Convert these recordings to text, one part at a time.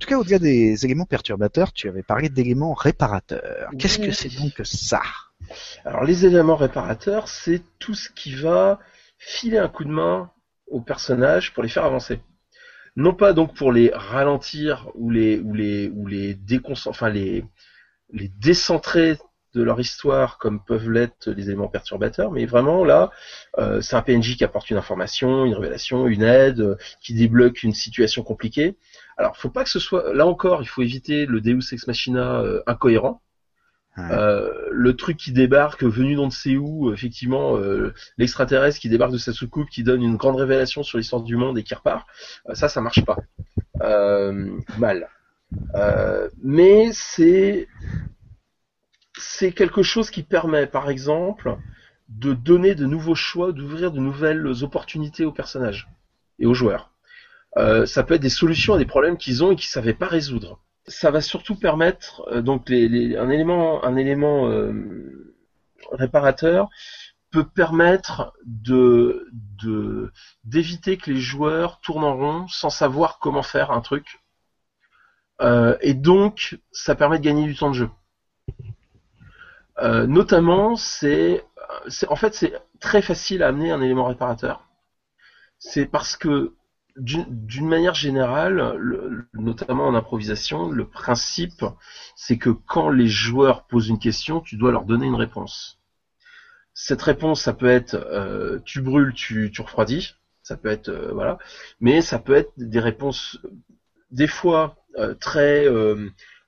En tout cas, au-delà des éléments perturbateurs, tu avais parlé d'éléments réparateurs. Qu'est-ce que c'est donc que ça? Alors les éléments réparateurs, c'est tout ce qui va filer un coup de main aux personnages pour les faire avancer. Non pas donc pour les ralentir ou les ou les ou les enfin les les décentrer de leur histoire comme peuvent l'être les éléments perturbateurs, mais vraiment là, euh, c'est un PNJ qui apporte une information, une révélation, une aide, euh, qui débloque une situation compliquée. Alors, faut pas que ce soit là encore, il faut éviter le Deus ex machina euh, incohérent. le truc qui débarque venu d'on ne sait où, effectivement, l'extraterrestre qui débarque de sa soucoupe, qui donne une grande révélation sur l'histoire du monde et qui repart, ça, ça marche pas. mal. mais c'est c'est quelque chose qui permet, par exemple, de donner de nouveaux choix, d'ouvrir de nouvelles opportunités aux personnages et aux joueurs. Euh, ça peut être des solutions à des problèmes qu'ils ont et qu'ils ne savaient pas résoudre. Ça va surtout permettre euh, donc un élément, euh, réparateur peut permettre d'éviter que les joueurs tournent en rond sans savoir comment faire un truc. et donc, ça permet de gagner du temps de jeu. Notamment, c'est, en fait, c'est très facile à amener un élément réparateur. C'est parce que d'une manière générale, notamment en improvisation, le principe, c'est que quand les joueurs posent une question, tu dois leur donner une réponse. Cette réponse, ça peut être euh, tu brûles, tu, tu refroidis, ça peut être euh, voilà, mais ça peut être des réponses des fois très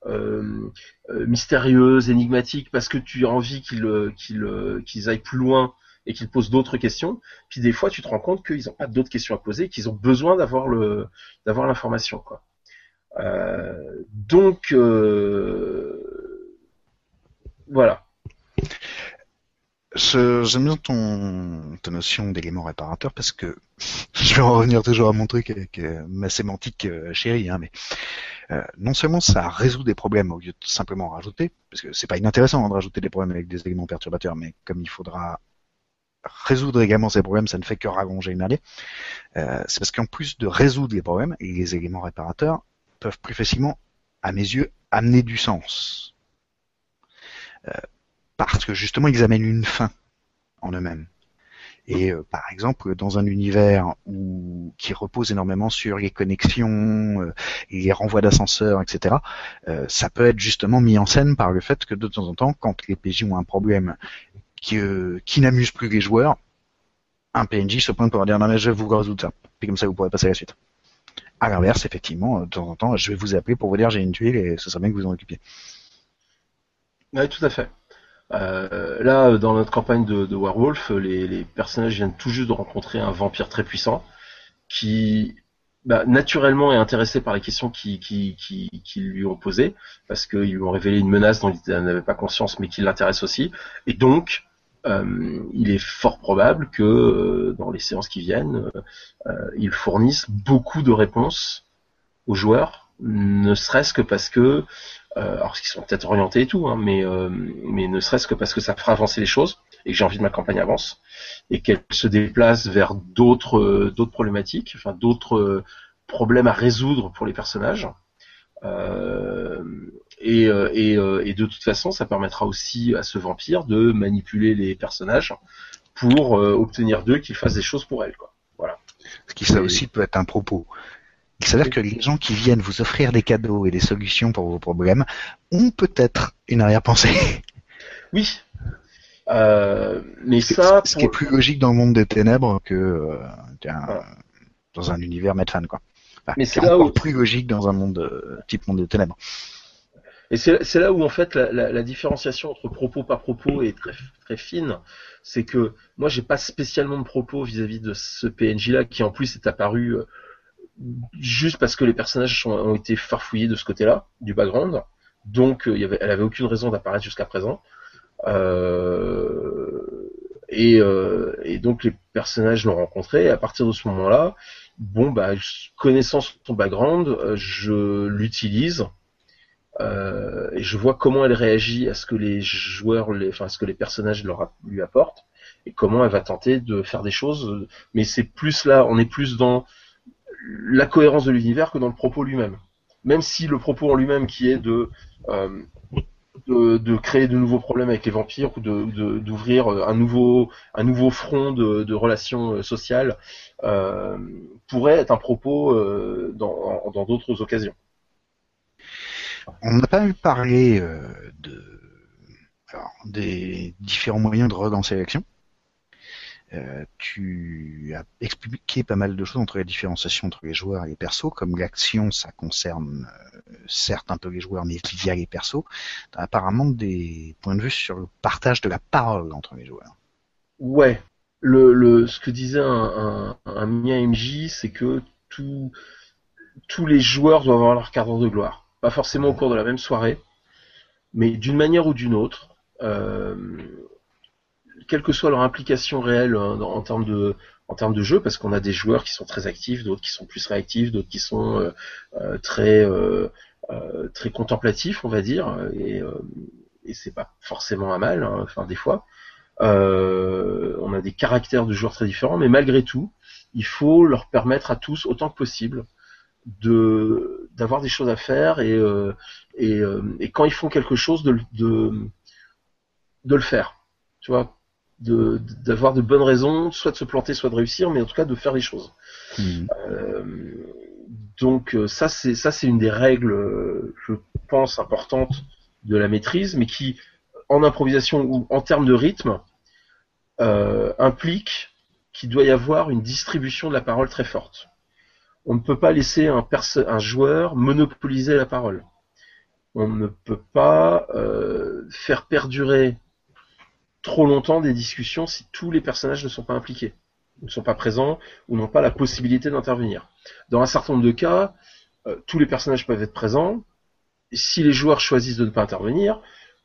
euh, euh, mystérieuse, énigmatique, parce que tu as envie qu'ils euh, qu'ils aillent plus loin et qu'ils posent d'autres questions. Puis des fois, tu te rends compte qu'ils n'ont pas d'autres questions à poser, qu'ils ont besoin d'avoir le d'avoir l'information, quoi. donc voilà. J'aime bien ton, ta notion d'élément réparateur parce que je vais en revenir toujours à mon truc avec ma sémantique chérie, hein, mais euh, non seulement ça résout des problèmes au lieu de simplement rajouter, parce que c'est pas inintéressant de rajouter des problèmes avec des éléments perturbateurs, mais comme il faudra résoudre également ces problèmes, ça ne fait que rallonger une allée. Euh, c'est parce qu'en plus de résoudre les problèmes, les éléments réparateurs peuvent plus facilement, à mes yeux, amener du sens. Euh, parce que justement, ils amènent une fin en eux-mêmes. Et euh, par exemple, dans un univers qui repose énormément sur les connexions, les renvois d'ascenseurs, etc., ça peut être justement mis en scène par le fait que de temps en temps, quand les PJ ont un problème qui, qui n'amuse plus les joueurs, un PNJ se pointe pour dire non mais je vais vous résoudre ça, puis comme ça vous pourrez passer à la suite. À l'inverse, effectivement, de temps en temps, je vais vous appeler pour vous dire j'ai une tuile et ce serait bien que vous en occupiez. Oui, tout à fait. Euh, là, dans notre campagne de, de Werewolf, les, personnages viennent tout juste de rencontrer un vampire très puissant qui, bah, naturellement, est intéressé par les questions qui, lui ont posées parce qu'ils lui ont révélé une menace dont il n'avait pas conscience, mais qui l'intéresse aussi. Et donc, euh, il est fort probable que euh, dans les séances qui viennent, euh, ils fournissent beaucoup de réponses aux joueurs, ne serait-ce que parce que euh, alors qu'ils sont peut-être orientés et tout, hein, mais, euh, mais ne serait-ce que parce que ça fera avancer les choses et que j'ai envie que ma campagne avance et qu'elle se déplace vers d'autres euh, d'autres problématiques, enfin d'autres problèmes à résoudre pour les personnages. Et, et, et, de toute façon, ça permettra aussi à ce vampire de manipuler les personnages pour obtenir d'eux qu'ils fassent des choses pour elle. Quoi. Voilà. Ce qui ça aussi peut être un propos. Il s'avère que les gens qui viennent vous offrir des cadeaux et des solutions pour vos problèmes ont peut-être une arrière-pensée. Oui. Euh, mais ça, ce qui est plus logique dans le monde des ténèbres que euh, dans un univers Medfan, quoi. Mais c'est là où... plus logique dans un monde euh, type monde des ténèbres. Et c'est là où en fait la, différenciation entre propos par propos est très très fine. C'est que moi j'ai pas spécialement de propos vis-à-vis -vis de ce PNJ là qui en plus est apparu juste parce que les personnages ont été farfouillés de ce côté-là, du background. Donc, euh, y avait, elle avait aucune raison d'apparaître jusqu'à présent. Euh, euh, et, donc les personnages l'ont rencontré. Et à partir de ce moment-là, bon bah connaissant son background, je l'utilise et je vois comment elle réagit à ce que les joueurs, enfin à ce que les personnages lui apportent et comment elle va tenter de faire des choses. Mais c'est plus là, on est plus dans la cohérence de l'univers que dans le propos lui-même. même si le propos en lui-même qui est de, de, créer de nouveaux problèmes avec les vampires ou de d'ouvrir un nouveau un nouveau front de, de relations sociales pourrait être un propos dans dans d'autres occasions. On n'a pas eu parlé de des différents moyens de relancer l'action. Euh, tu as expliqué pas mal de choses entre la différenciation entre les joueurs et les persos, comme l'action, ça concerne euh, certes un peu les joueurs, mais via les persos. Tu as apparemment des points de vue sur le partage de la parole entre les joueurs. Ouais. Le, ce que disait un, MJ, c'est que tous les joueurs doivent avoir leur cadre de gloire. Pas forcément au cours de la même soirée, mais d'une manière ou d'une autre. Euh, quelle que soit leur implication réelle hein, en, termes de en termes de jeu, parce qu'on a des joueurs qui sont très actifs, d'autres qui sont plus réactifs, d'autres qui sont euh, euh, très très contemplatifs, on va dire, et, c'est pas forcément un mal, hein, enfin des fois. on a des caractères de joueurs très différents, mais malgré tout, il faut leur permettre à tous autant que possible de d'avoir des choses à faire et et, et, quand ils font quelque chose de, de de le faire. Tu vois, d'avoir de, bonnes raisons, soit de se planter, soit de réussir, mais en tout cas de faire les choses. Mhm. Euh, donc euh, ça c'est ça c'est une des règles, euh, je pense importantes de la maîtrise, mais qui en improvisation ou en termes de rythme implique qu'il doit y avoir une distribution de la parole très forte. On ne peut pas laisser un, un joueur monopoliser la parole. On ne peut pas faire perdurer trop longtemps des discussions si tous les personnages ne sont pas impliqués, ne sont pas présents ou n'ont pas la possibilité d'intervenir. Dans un certain nombre de cas, euh, tous les personnages peuvent être présents. si les joueurs choisissent de ne pas intervenir,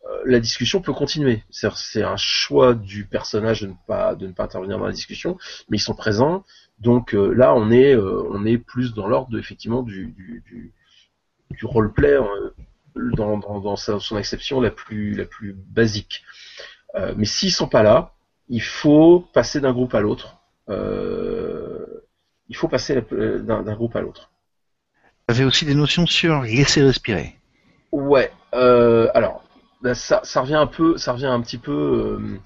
euh, la discussion peut continuer. C'est un choix du personnage de ne pas de ne pas intervenir dans la discussion, mais ils sont présents. Donc euh, là, on est plus dans l'ordre effectivement du du, du, roleplay dans son acception la plus la plus basique. Euh, mais s'ils sont pas là, il faut passer d'un groupe à l'autre. Euh, il faut passer euh, d'un groupe à l'autre. Vous avez aussi des notions sur laisser respirer. Ouais. alors, ça, ça, revient un peu, ça revient un petit peu.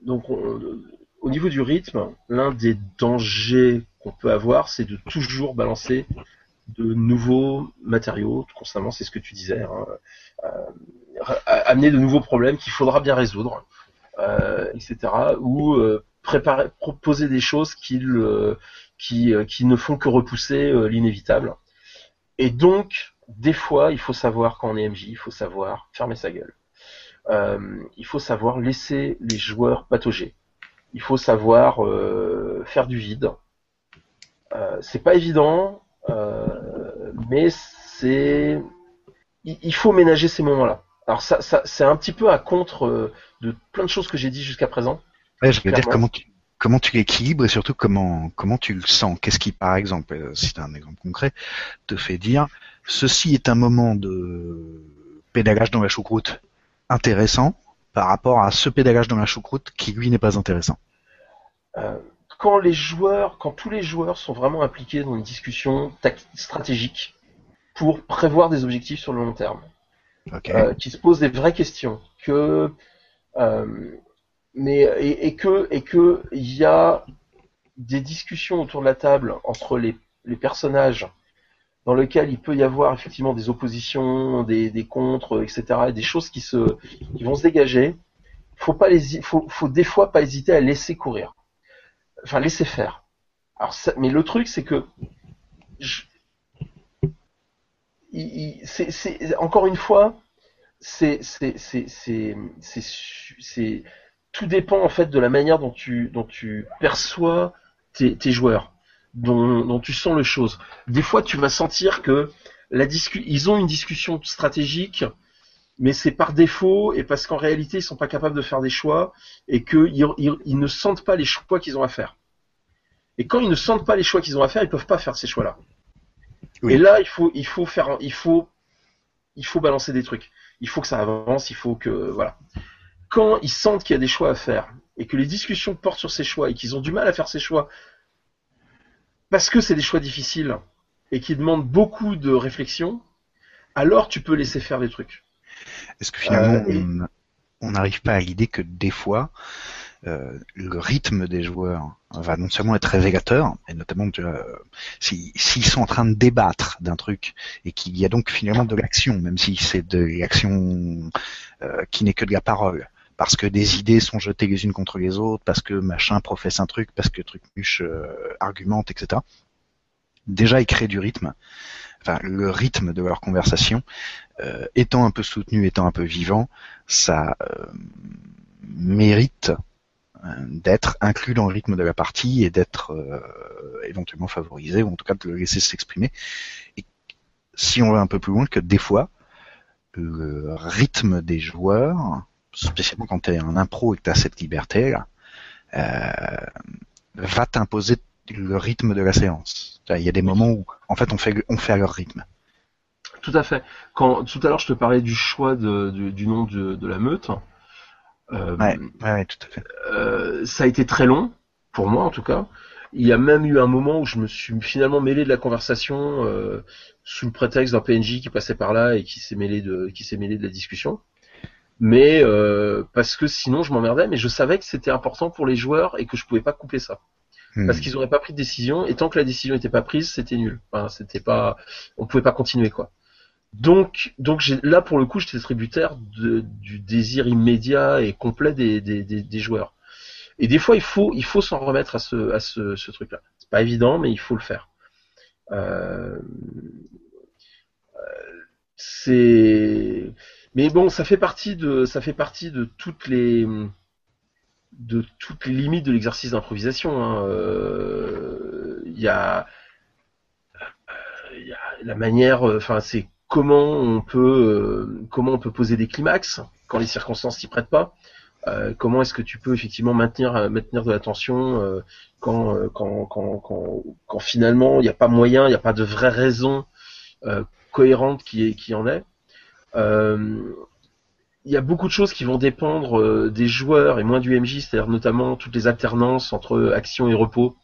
donc, au niveau du rythme, l'un des dangers qu'on peut avoir, c'est de toujours balancer de nouveaux matériaux constamment. C'est ce que tu disais. Hein amener de nouveaux problèmes qu'il faudra bien résoudre, euh, etc. Ou euh, proposer des choses qui, euh, qui ne font que repousser l'inévitable. Et donc, des fois, il faut savoir quand on est MJ, il faut savoir fermer sa gueule. il faut savoir laisser les joueurs patauger. Il faut savoir faire du vide. c'est pas évident, mais c'est il faut ménager ces moments-là. Alors ça, ça c'est un petit peu à contre euh, de plein de choses que j'ai dit jusqu'à présent. Ouais, je veux dire comment tu comment tu l'équilibres et surtout comment comment tu le sens? Qu'est-ce qui, par exemple, euh, si tu un exemple concret, te fait dire ceci est un moment de pédalage dans la choucroute intéressant par rapport à ce pédalage dans la choucroute qui lui n'est pas intéressant? Euh, quand les joueurs, quand tous les joueurs sont vraiment impliqués dans une discussion stratégique pour prévoir des objectifs sur le long terme euh, qui se posent des vraies questions, que euh, mais et, et, que et que il y a des discussions autour de la table entre les, les personnages dans lesquelles il peut y avoir effectivement des oppositions, des, des contres, etc., et des choses qui se qui vont se dégager. Faut pas les faut, faut des fois pas hésiter à laisser courir, enfin laisser faire. Alors mais le truc c'est que je, encore une fois, c'est tout dépend en fait de la manière dont tu dont tu perçois tes, joueurs, dont, dont tu sens les choses. Des fois, tu vas sentir que la ils ont une discussion stratégique, mais c'est par défaut et parce qu'en réalité ils sont pas capables de faire des choix et qu'ils ils, ils ne sentent pas les choix qu'ils ont à faire. Et quand ils ne sentent pas les choix qu'ils ont à faire, ils peuvent pas faire ces choix-là. Et là, il faut, il faut faire, il faut, il faut balancer des trucs. Il faut que ça avance. Il faut que, voilà. Quand ils sentent qu'il y a des choix à faire et que les discussions portent sur ces choix et qu'ils ont du mal à faire ces choix parce que c'est des choix difficiles et qui demandent beaucoup de réflexion, alors tu peux laisser faire les trucs. Est-ce que finalement euh, on n'arrive pas à l'idée que des fois euh, le rythme des joueurs va non seulement être révélateur, et notamment s'ils sont en train de débattre d'un truc et qu'il y a donc finalement de l'action, même si c'est de l'action euh, qui n'est que de la parole, parce que des idées sont jetées les unes contre les autres, parce que machin professe un truc, parce que truc muche argumente, etc. Déjà, ils créent du rythme. Enfin, le rythme de leur conversation, euh, étant un peu soutenu, étant un peu vivant, ça euh, mérite d'être inclus dans le rythme de la partie et d'être éventuellement favorisé, ou en tout cas de le laisser s'exprimer. Et si on va un peu plus loin, que des fois, le rythme des joueurs spécialement quand tu es en impro et que tu as cette liberté là, euh, va t'imposer le rythme de la séance. Il y a des moments où en fait on fait on fait à leur rythme. Tout à fait. Quand tout à l'heure je te parlais du choix de, du, nom de, de, la meute. Euh, ouais, ouais, tout à fait. Euh, ça a été très long pour moi en tout cas. Il y a même eu un moment où je me suis finalement mêlé de la conversation euh, sous le prétexte d'un PNJ qui passait par là et qui s'est mêlé de qui s'est mêlé de la discussion mais euh, parce que sinon je m'emmerdais, mais je savais que c'était important pour les joueurs et que je pouvais pas couper ça. Hmm. Parce qu'ils n'auraient pas pris de décision, et tant que la décision n'était pas prise, c'était nul. Enfin, c'était pas, on pouvait pas continuer quoi. Donc, donc là pour le coup, j'étais tributaire de, du désir immédiat et complet des, des, des, des, joueurs. Et des fois, il faut, il faut s'en remettre à ce, à ce, ce truc-là. C'est pas évident, mais il faut le faire. Euh, euh c'est mais bon, ça fait partie de, ça fait partie de toutes les, de toutes les limites de l'exercice d'improvisation. Hein. Euh, il y, a, la manière, euh, enfin c'est comment on peut, euh, comment on peut poser des climax quand les circonstances s'y prêtent pas. comment est-ce que tu peux effectivement maintenir maintenir de l'attention quand, quand, quand, quand, quand finalement il n'y a pas moyen, il n'y a pas de vraie raison cohérente qui, qui en est. Il y a beaucoup de choses qui vont dépendre euh, des joueurs et moins du MJ, c'est-à-dire notamment toutes les alternances entre action et repos,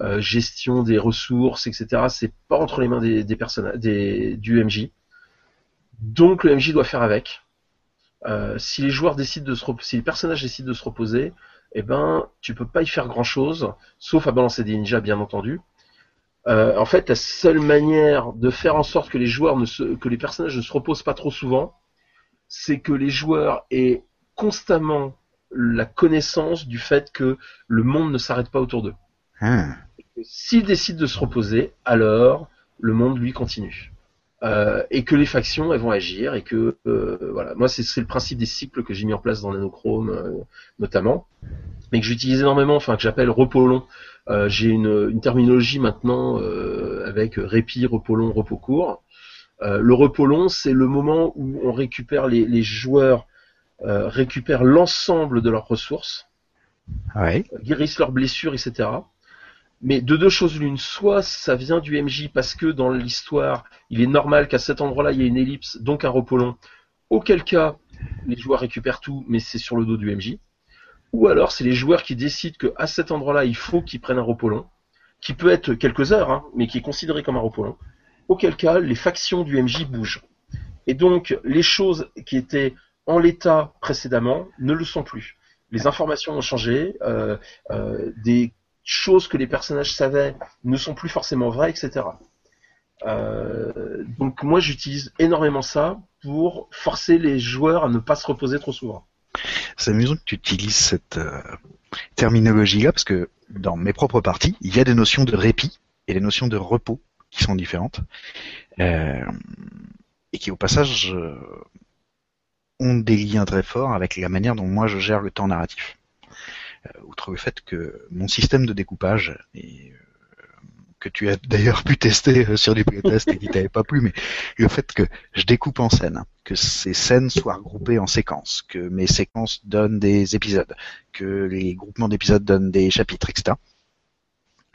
euh, gestion des ressources, etc. C'est pas entre les mains des, des personnages, des, du MJ. Donc le MJ doit faire avec. Euh, si les joueurs décident de se si les personnages décident de se reposer, eh ben tu peux pas y faire grand chose, sauf à balancer des ninjas bien entendu. Euh, en fait, la seule manière de faire en sorte que les joueurs ne se, que les personnages ne se reposent pas trop souvent, c'est que les joueurs aient constamment la connaissance du fait que le monde ne s'arrête pas autour d'eux. Ah. S'ils décident de se reposer, alors le monde lui continue. Euh, et que les factions elles vont agir et que euh, voilà moi c'est le principe des cycles que j'ai mis en place dans Nanochrome euh, notamment mais que j'utilise énormément enfin que j'appelle repos long j'ai une, une, terminologie maintenant avec répit, repos long, repos court. Euh, le repos long, c'est le moment où on récupère les, les joueurs récupèrent l'ensemble de leurs ressources, ouais. guérissent leurs blessures, etc. Mais de deux choses l'une, soit ça vient du MJ parce que dans l'histoire, il est normal qu'à cet endroit-là, il y ait une ellipse, donc un repos long. Auquel cas, les joueurs récupèrent tout, mais c'est sur le dos du MJ ou alors c'est les joueurs qui décident qu'à cet endroit-là, il faut qu'ils prennent un repos long, qui peut être quelques heures, hein, mais qui est considéré comme un repos long, auquel cas les factions du MJ bougent. Et donc les choses qui étaient en l'état précédemment ne le sont plus. Les informations ont changé, euh, euh, des choses que les personnages savaient ne sont plus forcément vraies, etc. Euh, donc moi j'utilise énormément ça pour forcer les joueurs à ne pas se reposer trop souvent. C'est amusant que tu utilises cette euh, terminologie-là parce que dans mes propres parties, il y a des notions de répit et des notions de repos qui sont différentes euh, et qui au passage euh, ont des liens très forts avec la manière dont moi je gère le temps narratif. outre le fait que mon système de découpage est que tu as d'ailleurs pu tester euh, sur du playtest et qui t'avait pas plu, mais le fait que je découpe en scènes, que ces scènes soient regroupées en séquences, que mes séquences donnent des épisodes, que les groupements d'épisodes donnent des chapitres, etc.,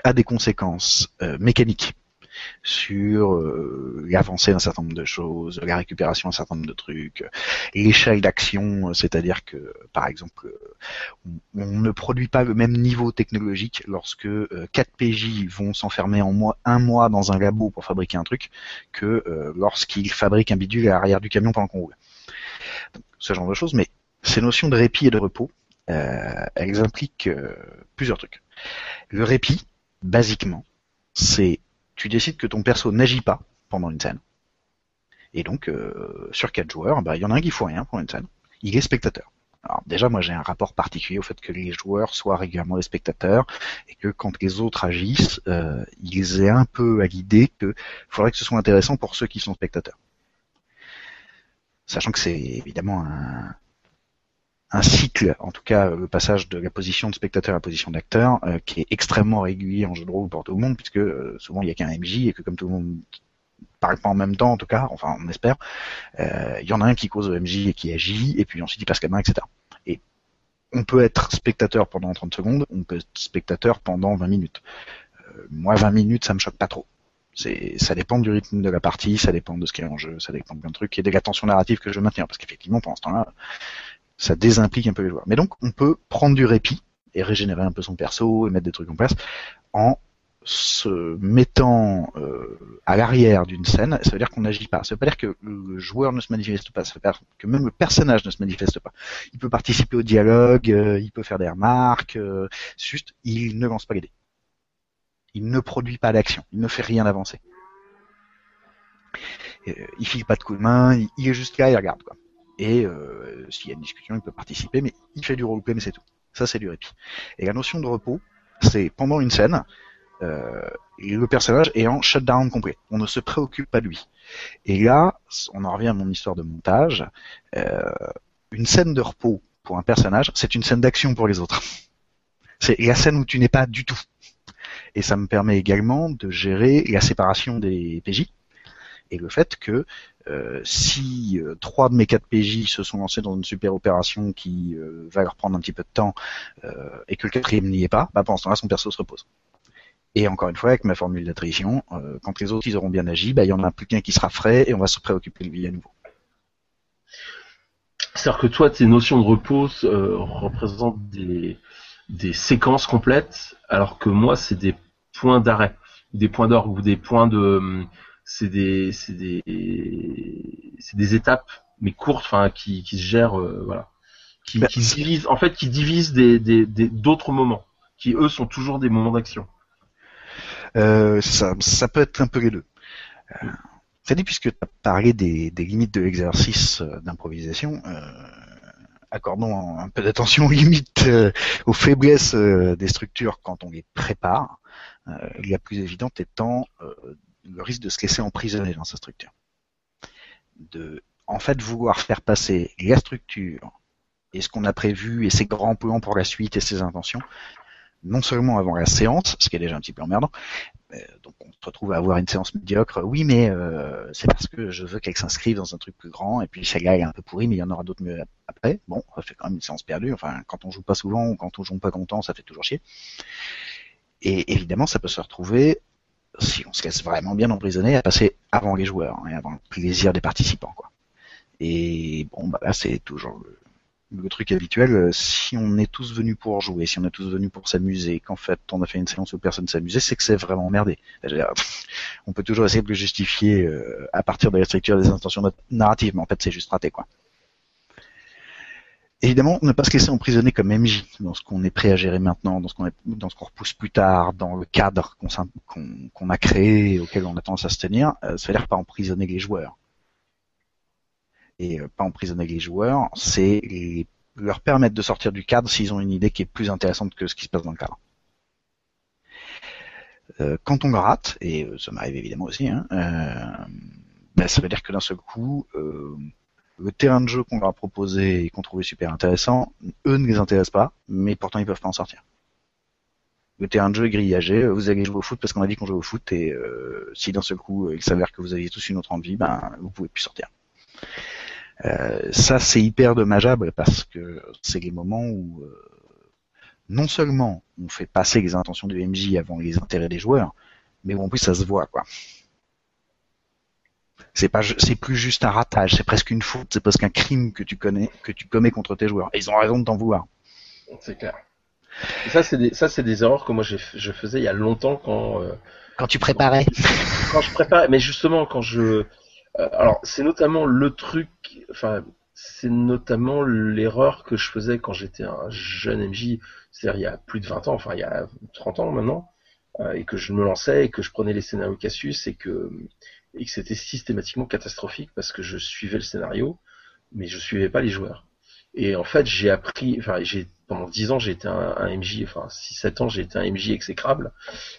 a des conséquences euh, mécaniques sur euh, l'avancée d'un certain nombre de choses, la récupération d'un certain nombre de trucs, l'échelle d'action, c'est-à-dire que, par exemple, on, ne produit pas le même niveau technologique lorsque 4 PJ vont s'enfermer en mois, un mois dans un labo pour fabriquer un truc, que lorsqu'ils fabriquent un bidule à l'arrière du camion pendant qu'on roule. ce genre de choses, mais ces notions de répit et de repos, euh, elles impliquent euh, plusieurs trucs. Le répit, basiquement, c'est tu décides que ton perso n'agit pas pendant une scène. Et donc, euh, sur quatre joueurs, bah, il y en a un qui fout rien pendant une scène. Il est spectateur. Alors déjà, moi j'ai un rapport particulier au fait que les joueurs soient régulièrement des spectateurs et que quand les autres agissent, euh, ils aient un peu à l'idée qu'il faudrait que ce soit intéressant pour ceux qui sont spectateurs. Sachant que c'est évidemment un, un cycle, en tout cas le passage de la position de spectateur à la position d'acteur, euh, qui est extrêmement régulier en jeu de rôle pour tout le monde, puisque euh, souvent il n'y a qu'un MJ et que comme tout le monde parle pas en même temps, en tout cas, enfin on espère, euh, il y en a un qui cause le MJ et qui agit, et puis ensuite il passe la main, etc. Et on peut être spectateur pendant 30 secondes, on peut être spectateur pendant 20 minutes. moi 20 minutes ça me choque pas trop. Ça dépend du rythme de la partie, ça dépend de ce qui est en jeu, ça dépend de plein de trucs et de la tension narrative que je maintenir. Parce qu'effectivement, pendant ce temps-là, ça désimplique un peu les joueurs. Mais donc, on peut prendre du répit et régénérer un peu son perso et mettre des trucs en place en se mettant euh, à l'arrière d'une scène, ça veut dire qu'on n'agit pas. Ça veut pas dire que le joueur ne se manifeste pas, ça veut dire que même le personnage ne se manifeste pas. Il peut participer au dialogue, euh, il peut faire des remarques, euh, juste il ne lance pas les dés. Il ne produit pas d'action, il ne fait rien d'avancer. il file pas de coup de main, il, est juste là, il regarde quoi. Et euh, s'il y a une discussion, il peut participer, mais il fait du roleplay, mais c'est tout. Ça, c'est du répit. Et la notion de repos, c'est pendant une scène, euh, le personnage est en shutdown complet. On ne se préoccupe pas de lui. Et là, on en revient à mon histoire de montage. Euh, une scène de repos pour un personnage, c'est une scène d'action pour les autres. C'est la scène où tu n'es pas du tout. Et ça me permet également de gérer la séparation des PJ et le fait que euh, si euh, trois de mes quatre PJ se sont lancés dans une super opération qui euh, va leur prendre un petit peu de temps et que le quatrième n'y est pas, bah pendant ce temps-là son perso se repose. Et encore une fois, avec ma formule d'attrition, quand les autres ils auront bien agi, bah, il y en a plus qu'un qui sera frais et on va se préoccuper de lui à nouveau. C'est-à-dire que toi, tes notions de repos représentent des, séquences complètes, alors que moi, c'est des points d'arrêt, des points d'orgue ou des points de c'est des c'est des c'est des étapes mais courtes enfin qui, qui se gèrent euh, voilà. Qui, bah, qui divisent en fait qui divisent des d'autres moments qui eux sont toujours des moments d'action. Euh, ça. Ça peut être un peu les deux. Euh, dit puisque tu as parlé des, des limites de l'exercice euh, d'improvisation accordons un peu d'attention aux limites aux faiblesses des structures quand on les prépare. La plus évidente étant le risque de se laisser emprisonner dans sa structure. De, en fait, vouloir faire passer la structure et ce qu'on a prévu et ses grands plans pour la suite et ses intentions, non seulement avant la séance, ce qui est déjà un petit peu emmerdant, euh, donc on se retrouve à avoir une séance médiocre. Oui, mais euh, c'est parce que je veux qu'elle s'inscrive dans un truc plus grand, et puis celle-là est un peu pourrie, mais il y en aura d'autres mieux après. Bon, ça fait quand même une séance perdue. Enfin, quand on joue pas souvent ou quand on joue pas content, ça fait toujours chier. Et évidemment, ça peut se retrouver si on se laisse vraiment bien emprisonner, à passer avant les joueurs hein, et avant le plaisir des participants. Quoi. Et bon, bah là c'est toujours le, truc habituel. Si on est tous venus pour jouer, si on est tous venus pour s'amuser, qu'en fait on a fait une séance où personne s'amusait, c'est que c'est vraiment emmerdé. On peut toujours essayer de le justifier euh, à partir de la structure des intentions narratives, mais en fait c'est juste raté quoi. Évidemment, ne pas se laisser emprisonner comme MJ dans ce qu'on est prêt à gérer maintenant, dans ce qu'on dans ce qu'on repousse plus tard, dans le cadre qu'on a créé auquel on a tendance à se tenir, euh, ça veut dire pas emprisonner les joueurs. Et euh, pas emprisonner les joueurs, c'est leur permettre de sortir du cadre s'ils ont une idée qui est plus intéressante que ce qui se passe dans le cadre. Euh, quand on le rate, et ça m'arrive évidemment aussi, hein, ben, ça veut dire que d'un seul coup, le terrain de jeu qu'on leur a proposé et qu'on trouvait super intéressant, eux ne les intéressent pas, mais pourtant ils peuvent pas en sortir. Le terrain de jeu est grillagé, vous allez jouer au foot parce qu'on a dit qu'on jouait au foot, et euh, si d'un seul coup il s'avère que vous aviez tous une autre envie, ben vous pouvez plus sortir. Euh, ça c'est hyper dommageable parce que c'est les moments où euh, non seulement on fait passer les intentions du MJ avant les intérêts des joueurs, mais où en plus ça se voit quoi. C'est pas, c'est plus juste un ratage, c'est presque une faute, c'est presque un crime que tu connais, que tu commets contre tes joueurs. Et ils ont raison de t'en vouloir. C'est clair. Et ça, c'est des, ça, c'est des erreurs que moi je faisais il y a longtemps quand. Euh, quand tu préparais. Quand je préparais, mais justement quand je. Euh, alors, c'est notamment le truc. Enfin, c'est notamment l'erreur que je faisais quand j'étais un jeune MJ, c'est-à-dire il y a plus de 20 ans, enfin il y a 30 ans maintenant, euh, et que je me lançais et que je prenais les scénarios Cassius et que et que c'était systématiquement catastrophique parce que je suivais le scénario, mais je suivais pas les joueurs. Et en fait, j'ai appris, enfin, j'ai pendant 10 ans, j'ai été un, MJ, enfin 6-7 ans, j'ai été un MJ exécrable.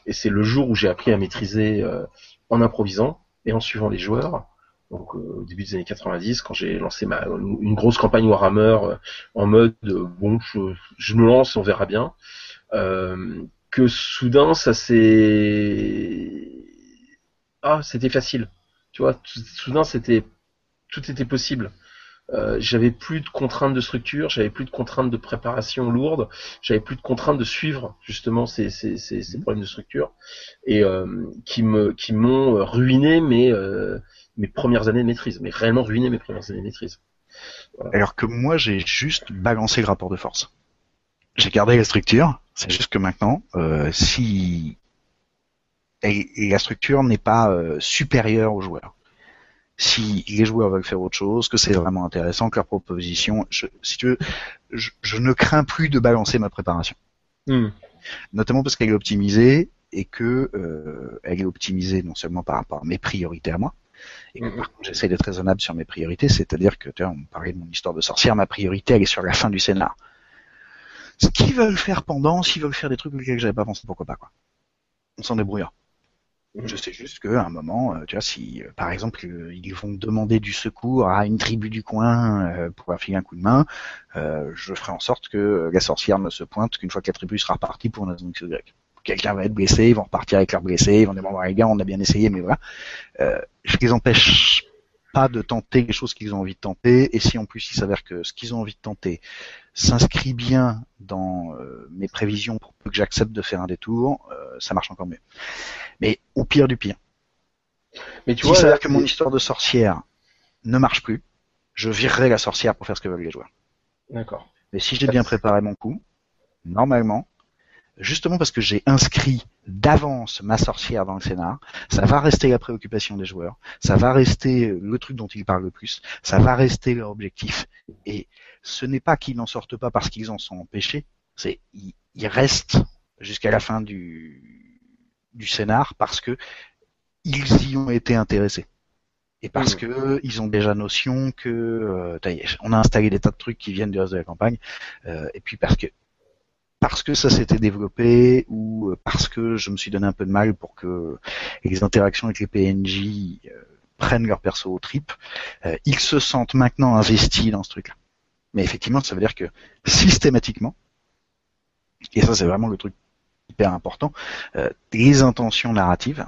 Et c'est le jour où j'ai appris à maîtriser euh, en improvisant et en suivant les joueurs. Donc euh, au début des années 90, quand j'ai lancé ma une grosse campagne Warhammer euh, en mode bon, je, je, me lance, on verra bien. que soudain, ça s'est ah, c'était facile. Tu vois, soudain, c'était tout était possible. Euh, j'avais plus de contraintes de structure, j'avais plus de contraintes de préparation lourde, j'avais plus de contraintes de suivre justement ces, ces, ces, ces problèmes de structure et euh, qui me qui m'ont ruiné mes euh, mes premières années de maîtrise, mais réellement ruiné mes premières années de maîtrise. Alors que moi j'ai juste balancé le rapport de force. J'ai gardé la structure, c'est juste que maintenant euh, si et, la structure n'est pas euh, supérieure aux joueurs. Si les joueurs veulent faire autre chose, que c'est vraiment intéressant, que leur proposition, je, si tu veux, je, ne crains plus de balancer ma préparation. Hmm. Notamment parce qu'elle est optimisée et que euh, elle est optimisée non seulement par rapport à mes priorités à moi, et que hmm. par contre j'essaie d'être raisonnable sur mes priorités, c'est-à-dire que tu vois, on parlait de mon histoire de sorcière, ma priorité elle est sur la fin du scénar. Ce qu'ils veulent faire pendant, s'ils veulent faire des trucs auxquels j'avais pas pensé, pourquoi pas quoi. On s'en débrouillera. Je sais juste qu'à un moment, euh, tu vois, si euh, par exemple euh, ils vont demander du secours à une tribu du coin pour filer un coup de main, je ferai en sorte que la sorcière ne se pointe qu'une fois que la tribu sera partie pour une raison X Quelqu'un va être blessé, ils vont repartir avec leurs blessés, ils vont dire bon les gars, on a bien essayé, mais voilà. je les empêche pas de tenter les choses qu'ils ont envie de tenter, et si en plus il s'avère que ce qu'ils ont envie de tenter s'inscrit bien dans mes prévisions pour peu que j'accepte de faire un détour, ça marche encore mieux mais au pire du pire. Mais tu si vois, que mon histoire de sorcière ne marche plus, je virerai la sorcière pour faire ce que veulent les joueurs. D'accord. Mais si j'ai bien préparé mon coup, normalement, justement parce que j'ai inscrit d'avance ma sorcière dans le scénar, ça va rester la préoccupation des joueurs, ça va rester le truc dont ils parlent le plus, ça va rester leur objectif. Et ce n'est pas qu'ils n'en sortent pas parce qu'ils en sont empêchés, c'est ils restent jusqu'à la fin du, du scénar parce que ils y ont été intéressés. Et parce qu'ils que ils ont déjà notion que euh, on a installé des tas de trucs qui viennent du reste de la campagne euh, et puis parce que parce que ça s'était développé ou euh, parce que je me suis donné un peu de mal pour que les interactions avec les PNJ prennent leur perso au trip, ils se sentent maintenant investis dans ce truc-là. Mais effectivement, ça veut dire que systématiquement, et ça c'est vraiment le truc hyper important, euh, les intentions narratives,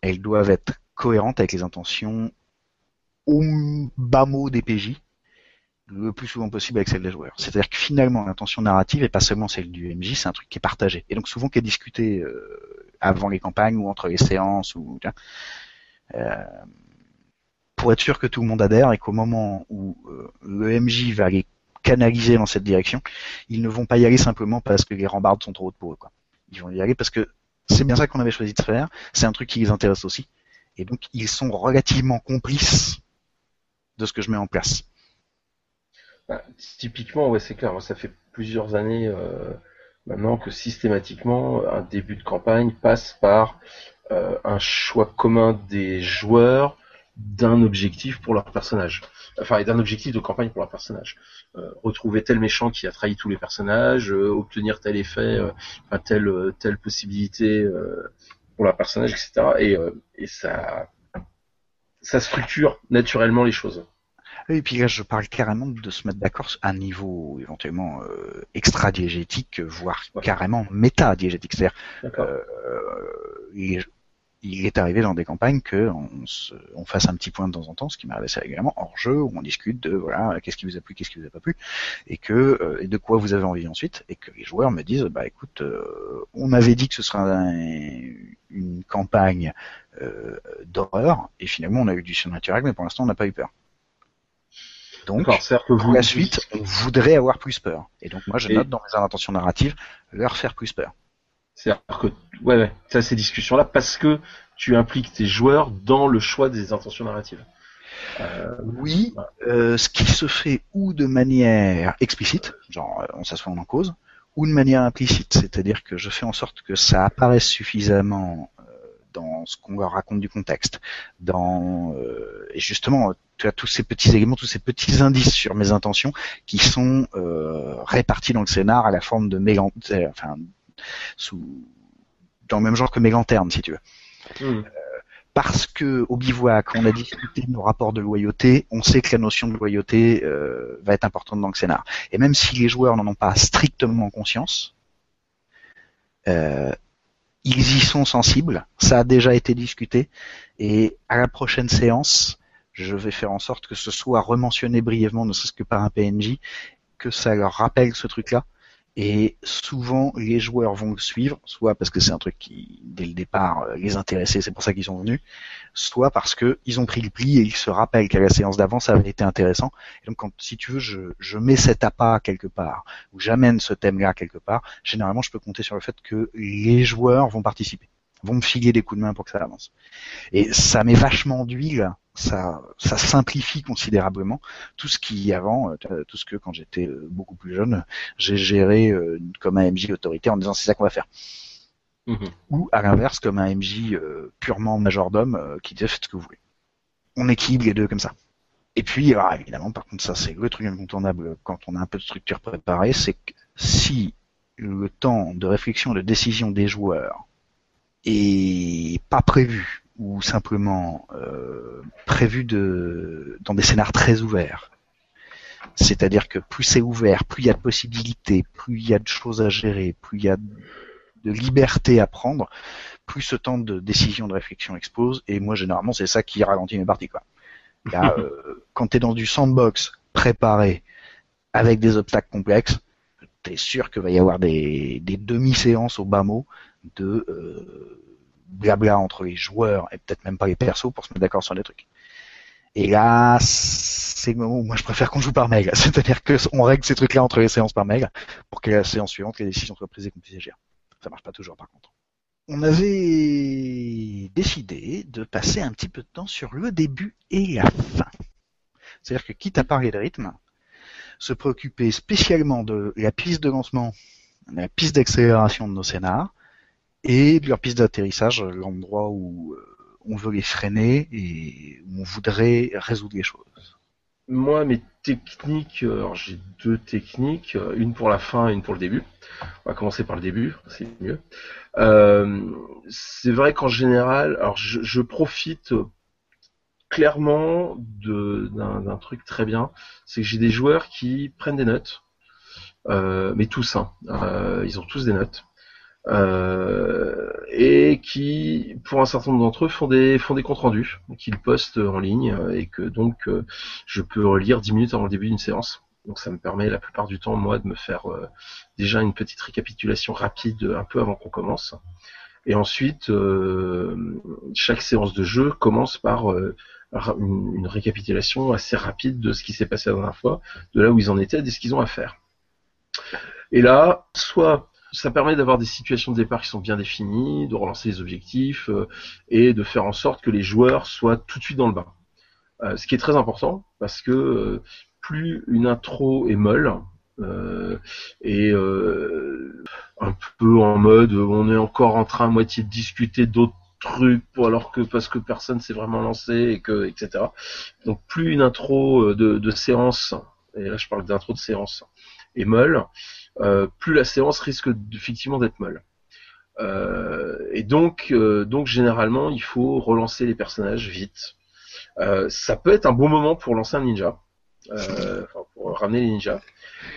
elles doivent être cohérentes avec les intentions au bas mot des PJ, le plus souvent possible avec celles des joueurs. C'est-à-dire que finalement, l'intention narrative est pas seulement celle du MJ, c'est un truc qui est partagé. Et donc souvent qui est discuté euh, avant les campagnes ou entre les séances ou euh, pour être sûr que tout le monde adhère et qu'au moment où euh, le MJ va aller canaliser dans cette direction, ils ne vont pas y aller simplement parce que les rambardes sont trop hautes pour eux. Ils vont y aller parce que c'est bien ça qu'on avait choisi de faire. C'est un truc qui les intéresse aussi. Et donc, ils sont relativement complices de ce que je mets en place. Bah, typiquement, ouais, c'est clair. Ça fait plusieurs années euh, maintenant que systématiquement, un début de campagne passe par euh, un choix commun des joueurs d'un objectif pour leur personnage. Enfin, et d'un objectif de campagne pour leur personnage. Euh, retrouver tel méchant qui a trahi tous les personnages, euh, obtenir tel effet, euh, telle, telle possibilité pour leur personnage, etc. Et, et ça, ça structure naturellement les choses. Et puis là, je parle carrément de se mettre d'accord à un niveau éventuellement extra-diégétique, voire carrément méta-diégétique. C'est-à-dire, il est arrivé dans des campagnes que on, fasse un petit point de temps en temps, ce qui m'arrive assez régulièrement hors jeu, où on discute de voilà qu'est-ce qui vous a plu, qu'est-ce qui vous a pas plu, et que euh, et de quoi vous avez envie ensuite, et que les joueurs me disent bah écoute, euh, on avait dit que ce serait une campagne euh, d'horreur, et finalement on a eu du surnaturel, mais pour l'instant on n'a pas eu peur. Donc, pour la suite, on voudrait avoir plus peur. Et donc moi je Et- note dans mes intentions narratives leur faire plus peur. c'est-à-dire que, ouais, as ces discussions-là parce que tu impliques tes joueurs dans le choix des intentions narratives. Euh, Oui, euh, ce qui se fait ou de manière explicite, genre euh, on s'assoit en cause, ou de manière implicite, c'est-à-dire que je fais en sorte que ça apparaisse suffisamment dans ce qu'on leur raconte du contexte, dans euh, et justement tu as tous ces petits éléments, tous ces petits indices sur mes intentions qui sont euh, répartis dans le scénar à la forme de euh, enfin sous dans le même genre que mes lanternes si tu veux hmm. parce que au bivouac, on a discuté de nos rapports de loyauté, on sait que la notion de loyauté euh, va être importante dans le scénar. Et même si les joueurs n'en ont pas strictement conscience, euh, ils y sont sensibles, ça a déjà été discuté, et à la prochaine séance, je vais faire en sorte que ce soit rementionné brièvement, ne serait-ce que par un PNJ, que ça leur rappelle ce truc-là. Et souvent, les joueurs vont le suivre, soit parce que c'est un truc qui, dès le départ, euh, les intéressait, c'est pour ça qu'ils sont venus, soit parce que ils ont pris le pli et ils se rappellent qu'à la séance d'avant, ça avait été intéressant. Et donc, quand, si tu veux, je, je mets cet appât quelque part, ou j'amène ce thème-là quelque part, généralement, je peux compter sur le fait que les joueurs vont participer, vont me filer des coups de main pour que ça avance. Et ça met vachement d'huile, ça, ça simplifie considérablement tout ce qui avant, euh, tout ce que quand j'étais euh, beaucoup plus jeune, j'ai géré euh, comme un MJ autorité en disant c'est ça qu'on va faire. Mhm. Ou à l'inverse comme un MJ euh, purement majordome euh, qui disait faites ce que vous voulez. On équilibre les deux comme ça. Et puis alors, évidemment par contre ça c'est le truc incontournable quand on a un peu de structure préparée, c'est que si le temps de réflexion, de décision des joueurs est pas prévu ou simplement euh, prévu dans des scénars très ouverts. C'est-à-dire que plus c'est ouvert, plus il y a de possibilités, plus il y a de choses à gérer, plus il y a de liberté à prendre, plus ce temps de décision, de réflexion explose. Et moi, généralement, c'est ça qui ralentit mes parties. Quoi. Là, euh, quand tu es dans du sandbox préparé avec des obstacles complexes, tu es sûr qu'il va y avoir des, des demi-séances au bas mot de euh, blabla entre les joueurs et peut-être même pas les persos pour se mettre d'accord sur des trucs. Et là, c'est le moment où moi je préfère qu'on joue par mail. C'est-à-dire qu'on règle ces trucs-là entre les séances par mail pour que la séance suivante, les décisions soient prises et qu'on puisse agir. Ça marche pas toujours par contre. On avait décidé de passer un petit peu de temps sur le début et la fin. C'est-à-dire que quitte à parler de rythme, se préoccuper spécialement de la piste de lancement, de la piste d'accélération de nos scénars, et de leur piste d'atterrissage, l'endroit où euh, on veut les freiner et où on voudrait résoudre les choses. Moi, mes techniques, euh, alors j'ai deux techniques, euh, une pour la fin et une pour le début. On va commencer par le début, c'est mieux. Euh, c'est vrai qu'en général, alors je, profite clairement d'un truc très bien, c'est que j'ai des joueurs qui prennent des notes, mais tous, hein, ils ont tous des notes. Euh, et qui, pour un certain nombre d'entre eux, font des font des comptes rendus qu'ils postent en ligne euh, et que donc euh, je peux relire 10 minutes avant le début d'une séance. Donc ça me permet la plupart du temps moi de me faire euh, déjà une petite récapitulation rapide un peu avant qu'on commence. Et ensuite, euh, chaque séance de jeu commence par une, une récapitulation assez rapide de ce qui s'est passé la dernière fois, de là où ils en étaient, de ce qu'ils ont à faire. Et là, soit ça permet d'avoir des situations de départ qui sont bien définies, de relancer les objectifs euh, et de faire en sorte que les joueurs soient tout de suite dans le bain. Euh, ce qui est très important parce que euh, plus une intro est molle et un peu en mode on est encore en train à moitié de discuter d'autres trucs alors que parce que personne s'est vraiment lancé et que etc. Donc plus une intro de, séance et là je parle d'intro de séance est molle, plus la séance risque effectivement d'être molle. Euh, et donc, euh, donc généralement, il faut relancer les personnages vite. Euh, ça peut être un bon moment pour lancer un ninja, euh, pour ramener les ninjas.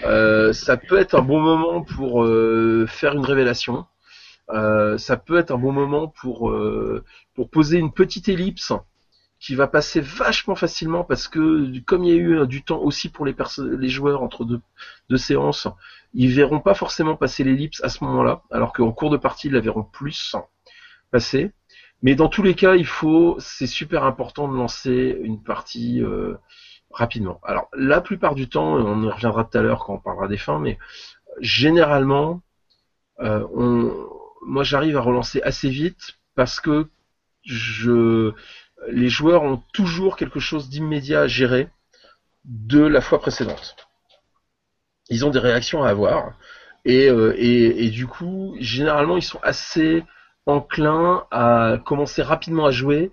Euh, ça peut être un bon moment pour euh, faire une révélation. Euh, ça peut être un bon moment pour euh, pour poser une petite ellipse qui va passer vachement facilement parce que comme il y a eu euh, du temps aussi pour les les joueurs entre deux, deux séances, ils verront pas forcément passer l'ellipse à ce moment-là, alors qu'en cours de partie ils la verront plus passer. Mais dans tous les cas, il faut, c'est super important de lancer une partie euh, rapidement. Alors, la plupart du temps, on y reviendra tout à l'heure quand on parlera des fins, mais généralement, euh, on, moi j'arrive à relancer assez vite parce que je, les joueurs ont toujours quelque chose d'immédiat à gérer de la fois précédente. Ils ont des réactions à avoir et, euh, et, et du coup, généralement, ils sont assez enclins à commencer rapidement à jouer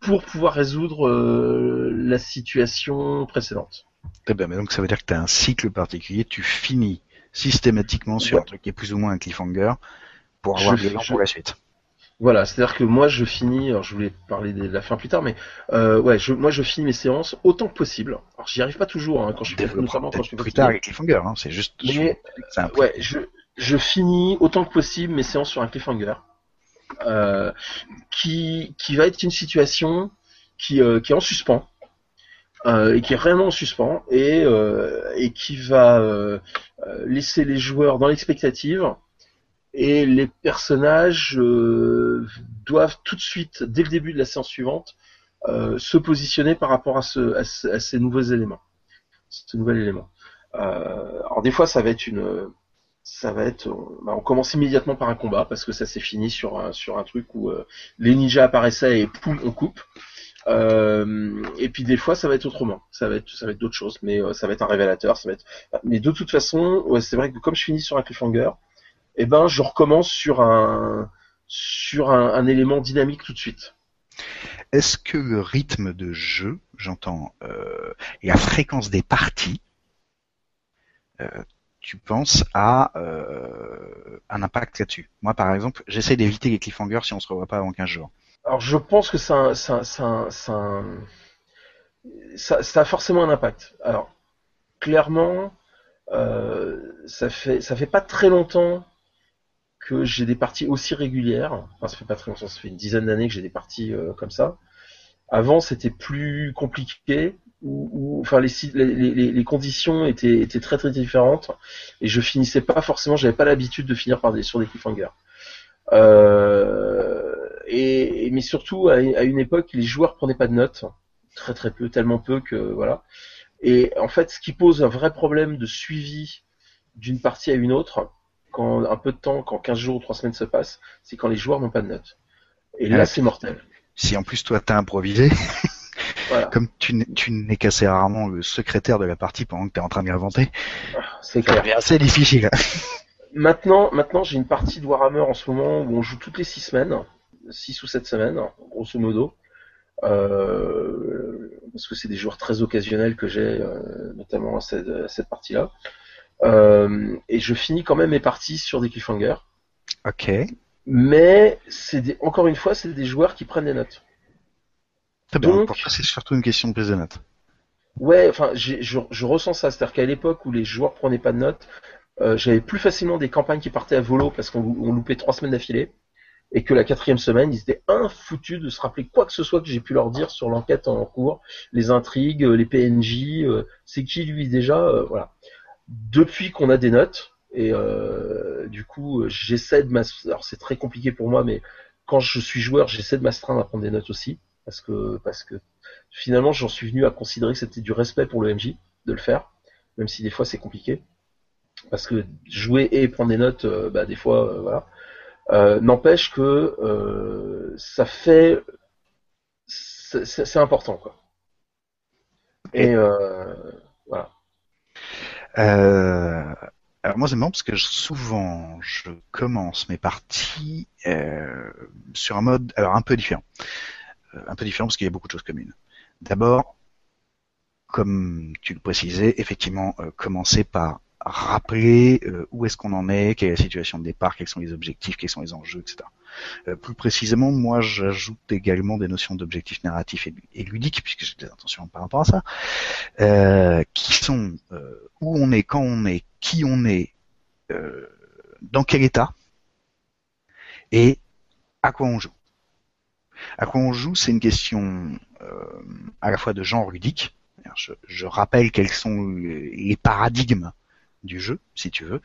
pour pouvoir résoudre euh, la situation précédente. Très bien, mais donc ça veut dire que tu as un cycle particulier, tu finis systématiquement sur un truc qui est plus ou moins un cliffhanger pour avoir de pour la suite. Voilà, c'est-à-dire que moi je finis, alors je voulais parler de la fin plus tard, mais euh, ouais, je, moi je finis mes séances autant que possible. Alors j'y arrive pas toujours hein, quand je fais notamment quand je fais plus tard avec cliffhanger, hein, c'est juste. Mais, ouais, je, je finis autant que possible mes séances sur un cliffhanger, euh, qui qui va être une situation qui euh, qui est en suspens. Euh, et qui est réellement en suspens et, euh, et qui va euh, laisser les joueurs dans l'expectative et les personnages euh, doivent tout de suite, dès le début de la séance suivante, euh, se positionner par rapport à, ce, à, ces nouveaux éléments, ce nouvel élément. Euh, alors des fois, ça va être une, ça va être, bah, on commence immédiatement par un combat parce que ça s'est fini sur un, sur un truc où les ninjas apparaissaient et poum, on coupe. et puis des fois, ça va être autrement. Ça va être, ça va être d'autres choses, mais ça va être un révélateur. Ça va être. Mais de toute façon, ouais, c'est vrai que comme je finis sur un cliffhanger, eh ben je recommence sur un sur un, élément dynamique tout de suite. Est-ce que le rythme de jeu, j'entends, euh, et la fréquence des parties, euh, tu penses à euh, un impact là-dessus? Moi, par exemple, j'essaie d'éviter les cliffhangers si on se revoit pas avant 15 jours. Alors, je pense que ça, ça, ça, ça, ça a forcément un impact. Alors, clairement, ça fait ça fait pas très longtemps que j'ai des parties aussi régulières. Enfin, ça fait pas très longtemps, ça fait une dizaine d'années que j'ai des parties euh, comme ça. Avant, c'était plus compliqué. Ou, enfin, les, conditions étaient, très très différentes et je finissais pas forcément, j'avais pas l'habitude de finir sur des cliffhangers. Euh, et, mais surtout à, une époque, les joueurs prenaient pas de notes, très très peu, tellement peu que voilà. Et en fait, ce qui pose un vrai problème de suivi d'une partie à une autre, quand un peu de temps, quand 15 jours ou 3 semaines se passent, c'est quand les joueurs n'ont pas de notes. Et là, c'est mortel. Si en plus toi t'as improvisé, comme tu n'es qu'assez rarement le secrétaire de la partie pendant que tu es en train d'inventer, c'est clair. assez difficile. maintenant, maintenant j'ai une partie de Warhammer en ce moment où on joue toutes les 6 semaines, 6 ou 7 semaines, grosso modo. Euh, parce que c'est des joueurs très occasionnels que j'ai, euh, notamment à cette, cette partie-là. Euh, et je finis quand même mes parties sur des cliffhangers. Ok. Mais c'est encore une fois, c'est des joueurs qui prennent des notes. Très bien. pour c'est surtout une question de prise de notes. Ouais, enfin, je, je, ressens ça. C'est-à-dire qu'à l'époque où les joueurs prenaient pas de notes, euh, j'avais plus facilement des campagnes qui partaient à volo parce qu'on loupait trois semaines d'affilée. Et que la quatrième semaine, ils étaient infoutus de se rappeler quoi que ce soit que j'ai pu leur dire sur l'enquête en cours, les intrigues, les PNJ, euh, c'est qui lui déjà, euh, voilà depuis qu'on a des notes, et euh, du coup, j'essaie de m'astreindre. Alors, c'est très compliqué pour moi, mais quand je suis joueur, j'essaie de m'astreindre à prendre des notes aussi, parce que parce que finalement, j'en suis venu à considérer que c'était du respect pour le MJ de le faire, même si des fois c'est compliqué, parce que jouer et prendre des notes, euh, bah, des fois, euh, voilà. N'empêche que ça fait, c'est important, quoi. Et voilà. Euh, alors moi c'est marrant parce que souvent je commence mes parties euh, sur un mode alors un peu différent, euh, un peu différent parce qu'il y a beaucoup de choses communes. D'abord, comme tu le précisais, effectivement commencer par rappeler où est-ce qu'on en est, quelle est la situation de départ, quels sont les objectifs, quels sont les enjeux, etc. Euh, plus précisément, moi, j'ajoute également des notions d'objectifs narratifs et, ludiques, puisque j'ai des intentions par rapport à ça, euh, qui sont euh, où on est, quand on est, qui on est, dans quel état, et à quoi on joue. À quoi on joue, c'est une question à la fois de genre ludique. Je, je rappelle quels sont les paradigmes du jeu, si tu veux.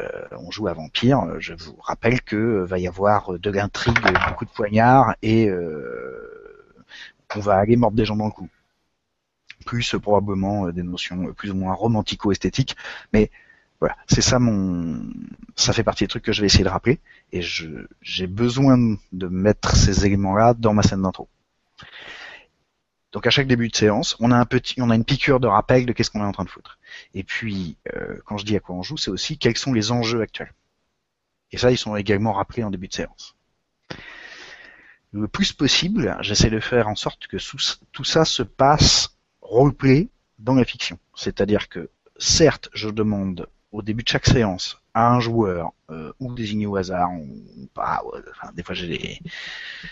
Euh, on joue à Vampire. Je vous rappelle que va y avoir de l'intrigue, beaucoup de poignards et on va aller mordre des gens dans le cou. Plus probablement des notions plus ou moins romantico-esthétiques, mais voilà, c'est ça mon, ça fait partie des trucs que je vais essayer de rappeler et je j'ai besoin de mettre ces éléments-là dans ma scène d'intro. Donc à chaque début de séance, on a un petit, on a une piqûre de rappel de qu'est-ce qu'on est en train de foutre. Et puis euh, quand je dis à quoi on joue, c'est aussi quels sont les enjeux actuels. Et ça, ils sont également rappelés en début de séance. Le plus possible, j'essaie de faire en sorte que tout ça se passe roleplay dans la fiction. C'est-à-dire que certes, je demande au début de chaque séance à un joueur euh, ou désigné au hasard ou pas enfin, des fois j'ai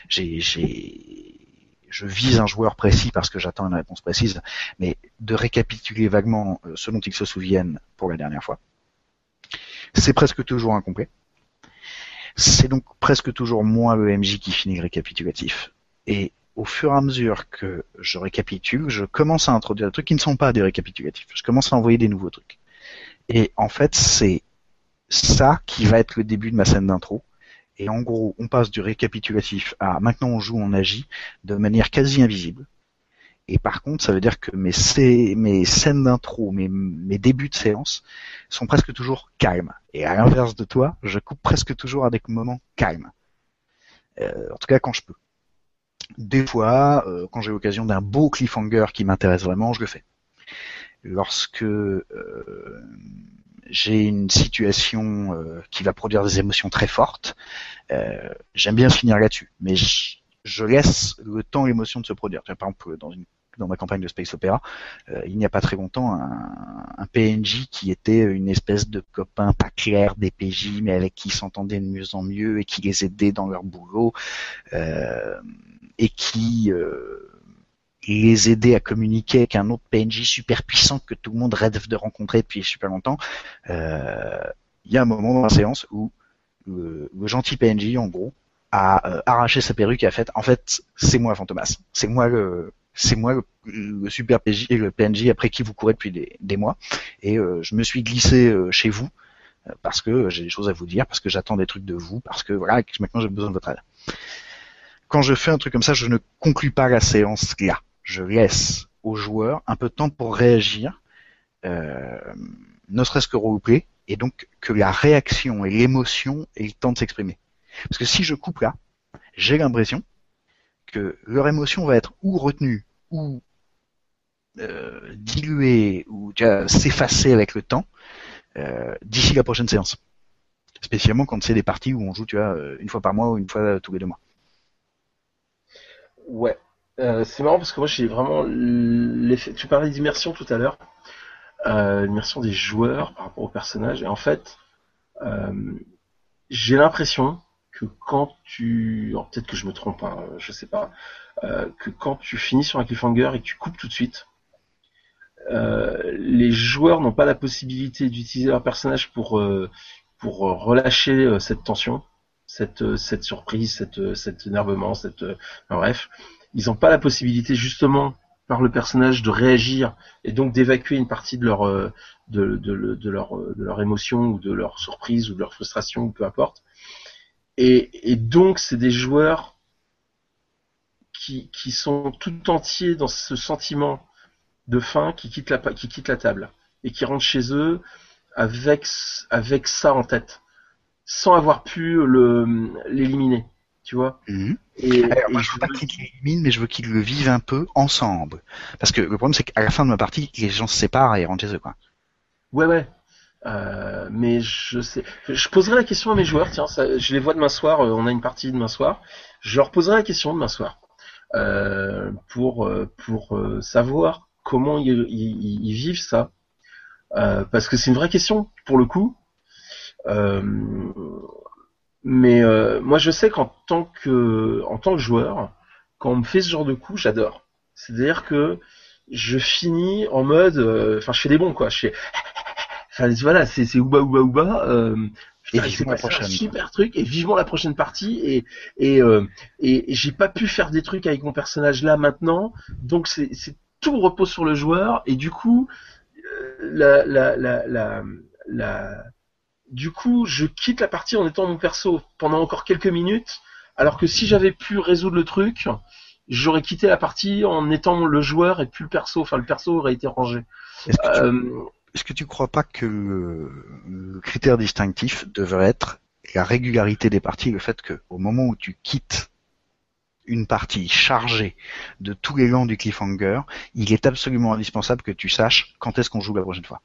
j'ai j'ai je vise un joueur précis parce que j'attends une réponse précise mais de récapituler vaguement euh, ce dont ils se souviennent pour la dernière fois c'est presque toujours incomplet c'est donc presque toujours moi le MJ qui finit le récapitulatif et au fur et à mesure que je récapitule, je commence à introduire des trucs qui ne sont pas des récapitulatifs. Je commence à envoyer des nouveaux trucs. Et en fait, c'est ça qui va être le début de ma scène d'intro. Et en gros, on passe du récapitulatif à maintenant on joue, on agit de manière quasi invisible. Et par contre, ça veut dire que mes, mes scènes d'intro, mes, mes débuts de séance sont presque toujours calmes. Et à l'inverse de toi, je coupe presque toujours des moments calmes. Euh, en tout cas, quand je peux. Des fois, euh, quand j'ai l'occasion d'un beau cliffhanger qui m'intéresse vraiment, je le fais lorsque euh, j'ai une situation euh, qui va produire des émotions très fortes, euh, j'aime bien finir là-dessus. Mais je, laisse le temps l'émotion de se produire. Par exemple, dans une dans ma campagne de Space Opera, il n'y a pas très longtemps, un, un, PNJ qui était une espèce de copain pas clair des PJ, mais avec qui s'entendait de mieux en mieux et qui les aidait dans leur boulot, euh, et qui euh, les aider à communiquer avec un autre PNJ super puissant que tout le monde rêve de rencontrer depuis super longtemps, euh, il y a un moment dans la séance où le, gentil PNJ, en gros, a euh, arraché sa perruque et a fait, en fait, c'est moi Fantomas, c'est moi le, c'est moi le, super PNJ, le PNJ après qui vous courez depuis des, mois, et euh, je me suis glissé chez vous parce que j'ai des choses à vous dire, parce que j'attends des trucs de vous, parce que voilà, maintenant j'ai besoin de votre aide. Quand je fais un truc comme ça, je ne conclus pas la séance là je laisse aux joueurs un peu de temps pour réagir, euh, ne serait-ce que roleplay, et donc que la réaction et l'émotion aient le temps de s'exprimer. Parce que si je coupe là, j'ai l'impression que leur émotion va être ou retenue ou euh, diluée ou s'effacer avec le temps euh, d'ici la prochaine séance. Spécialement quand c'est des parties où on joue, tu vois, une fois par mois ou une fois tous les deux mois. Ouais, euh, c'est marrant parce que moi j'ai vraiment l'effet. Tu parlais d'immersion tout à l'heure, euh, l'immersion des joueurs par rapport aux personnages. Et en fait, euh, j'ai l'impression que quand tu, peut-être que je me trompe, hein, je sais pas, que quand tu finis sur un cliffhanger et que tu coupes tout de suite, les joueurs n'ont pas la possibilité d'utiliser leur personnage pour pour relâcher cette tension, cette cette surprise, cette cet énervement, cette bref ils n'ont pas la possibilité justement par le personnage de réagir et donc d'évacuer une partie de leur euh, de, de, de, leur euh, de leur émotion ou de leur surprise ou de leur frustration ou peu importe. Et, et donc c'est des joueurs qui, qui sont tout entiers dans ce sentiment de faim qui quittent la qui quittent la table et qui rentrent chez eux avec avec ça en tête sans avoir pu l'éliminer tu vois. Mhm. Et, Alors, moi, je veux pas qu'ils l'éliminent, mais je veux qu'ils le vivent un peu ensemble. Parce que le problème, c'est qu'à la fin de ma partie, les gens se séparent et rentrent chez eux, quoi. Ouais, ouais. Euh, mais je sais, je poserai la question à mes joueurs. Tiens, ça, je les vois demain soir. Euh, on a une partie demain soir. Je leur poserai la question demain soir euh, pour pour savoir comment ils, ils, ils vivent ça, parce que c'est une vraie question pour le coup. Euh, mais euh, moi, je sais qu'en tant que en tant que joueur, quand on me fait ce genre de coup, j'adore. C'est-à-dire que je finis en mode, euh, enfin, je fais des bons quoi. Je fais, enfin voilà, c'est c'est ouba ouba ouba. Euh, et prochaine. Un super truc et vivement la prochaine partie et et euh, et, et j'ai pas pu faire des trucs avec mon personnage là maintenant, donc c'est c'est tout repose sur le joueur et du coup la la la, la la... Du coup, je quitte la partie en étant mon perso pendant encore quelques minutes, alors que si j'avais pu résoudre le truc, j'aurais quitté la partie en étant le joueur et plus le perso. Enfin, le perso aurait été rangé. Est-ce que, tu... Euh, est-ce que tu crois pas que le critère distinctif devrait être la régularité des parties, le fait que au moment où tu quittes une partie chargée de tous les gants du cliffhanger, il est absolument indispensable que tu saches quand est-ce qu'on joue la prochaine fois.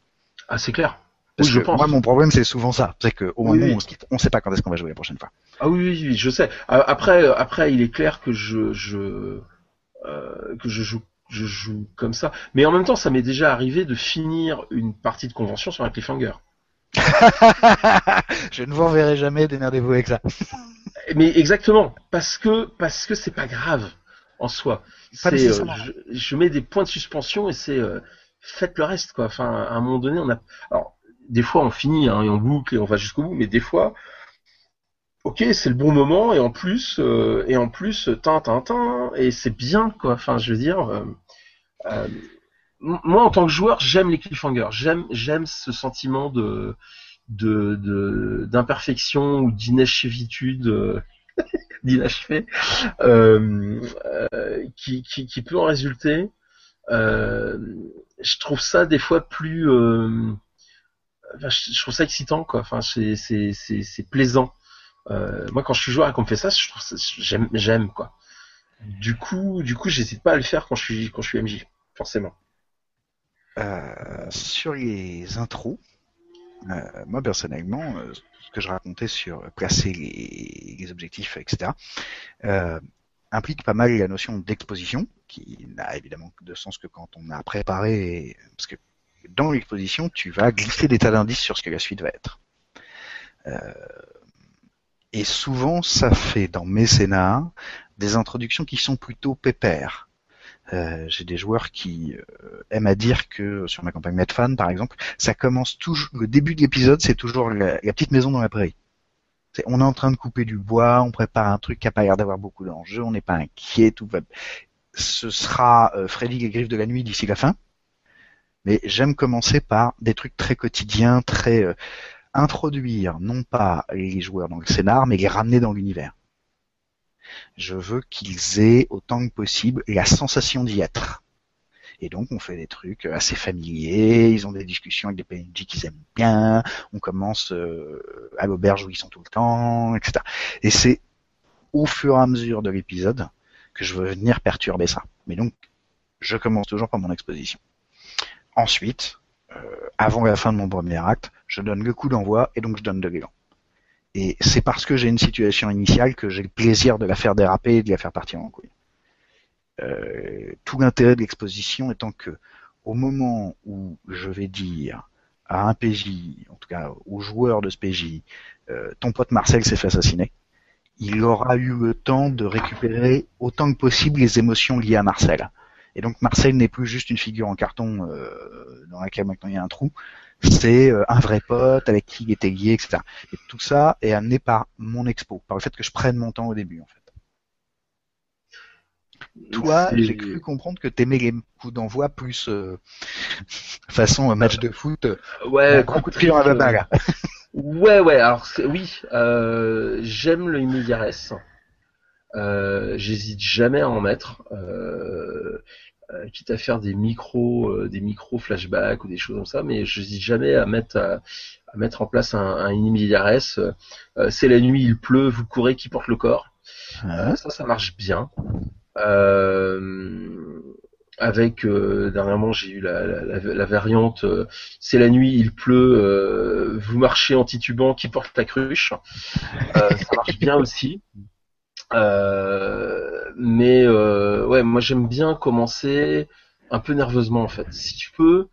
Ah, c'est clair. Parce que moi, mon problème, c'est souvent ça. C'est qu'au moment où on se quitte, on sait pas quand est-ce qu'on va jouer la prochaine fois. Ah oui, oui, oui je sais. Après, après, il est clair que je, je, euh, que je joue, je joue comme ça. Mais en même temps, ça m'est déjà arrivé de finir une partie de convention sur un cliffhanger. je ne vous reverrai jamais, démerdez-vous avec ça. Mais exactement, parce que parce que c'est pas grave en soi. Euh, je, je, mets des points de suspension et c'est euh, faites le reste quoi. Enfin, à un moment donné, on a. Alors, des fois, on finit hein, et on boucle et on va jusqu'au bout, mais des fois, ok, c'est le bon moment et en plus euh, et en plus, tin tin tin et c'est bien quoi. Enfin, je veux dire. Euh, moi, en tant que joueur, j'aime les cliffhangers. J'aime, j'aime ce sentiment de, de, d'imperfection ou d'inachevitude, euh, d'inachevé, euh, euh, qui, qui, qui, peut en résulter. Euh, je trouve ça des fois plus, euh, je trouve ça excitant, quoi. Enfin, c'est, plaisant. moi, quand je suis joueur et qu'on me fait ça, j'aime, j'aime, quoi. Du coup, du coup, j'hésite pas à le faire quand je suis, quand je suis MJ, forcément. Euh, sur les intros, euh, moi personnellement, euh, ce que je racontais sur placer les, objectifs, etc., implique pas mal la notion d'exposition, qui n'a évidemment de sens que quand on a préparé, parce que dans l'exposition, tu vas glisser des tas d'indices sur ce que la suite va être. et souvent, ça fait dans mes scénars des introductions qui sont plutôt pépères. Euh, j'ai des joueurs qui euh, aiment à dire que sur ma campagne Medfan par exemple, ça commence toujours le début de l'épisode, c'est toujours la, petite maison dans la prairie. on est en train de couper du bois, on prépare un truc qui a pas l'air d'avoir beaucoup d'enjeux, on n'est pas inquiet, tout va. Ce sera euh, Freddy les griffes de la nuit d'ici la fin. Mais j'aime commencer par des trucs très quotidiens, très introduire non pas les joueurs dans le scénar, mais les ramener dans l'univers. Je veux qu'ils aient autant que possible la sensation d'y être. Et donc on fait des trucs assez familiers, ils ont des discussions avec des PNJ qu'ils aiment bien, on commence euh, à l'auberge où ils sont tout le temps, etc. Et c'est au fur et à mesure de l'épisode que je veux venir perturber ça. Mais donc je commence toujours par mon exposition. Ensuite, euh, avant la fin de mon premier acte, je donne le coup d'envoi et donc je donne de l'élan. Et c'est parce que j'ai une situation initiale que j'ai le plaisir de la faire déraper et de la faire partir en couille. Euh, tout l'intérêt de l'exposition étant que au moment où je vais dire à un PJ, en tout cas au joueur de ce PJ, euh, ton pote Marcel s'est fait assassiner, il aura eu le temps de récupérer autant que possible les émotions liées à Marcel. Et donc Marcel n'est plus juste une figure en carton euh, dans laquelle maintenant il y a un trou, c'est euh, un vrai pote avec qui il était lié, etc. Et tout ça est amené par mon expo, par le fait que je prenne mon temps au début, en fait. Toi, j'ai cru comprendre que t'aimais les coups d'envoi plus euh, façon match de foot. Ouais, coup de pied à la balle. Ouais, ouais. Alors oui, j'aime le immédiates. Euh, J'hésite jamais à en mettre. Euh, euh, quitte à faire des micros, euh, des micros flashbacks ou des choses comme ça, mais je n'hésite jamais à mettre à, mettre en place un, un euh, c'est la nuit, il pleut, vous courez, qui porte le corps. ça, ça marche bien. avec dernièrement, j'ai eu la, la, variante c'est la nuit, il pleut, vous marchez en titubant, qui porte la cruche. ça marche bien aussi. Euh, mais euh, ouais, moi j'aime bien commencer un peu nerveusement en fait. Si tu peux,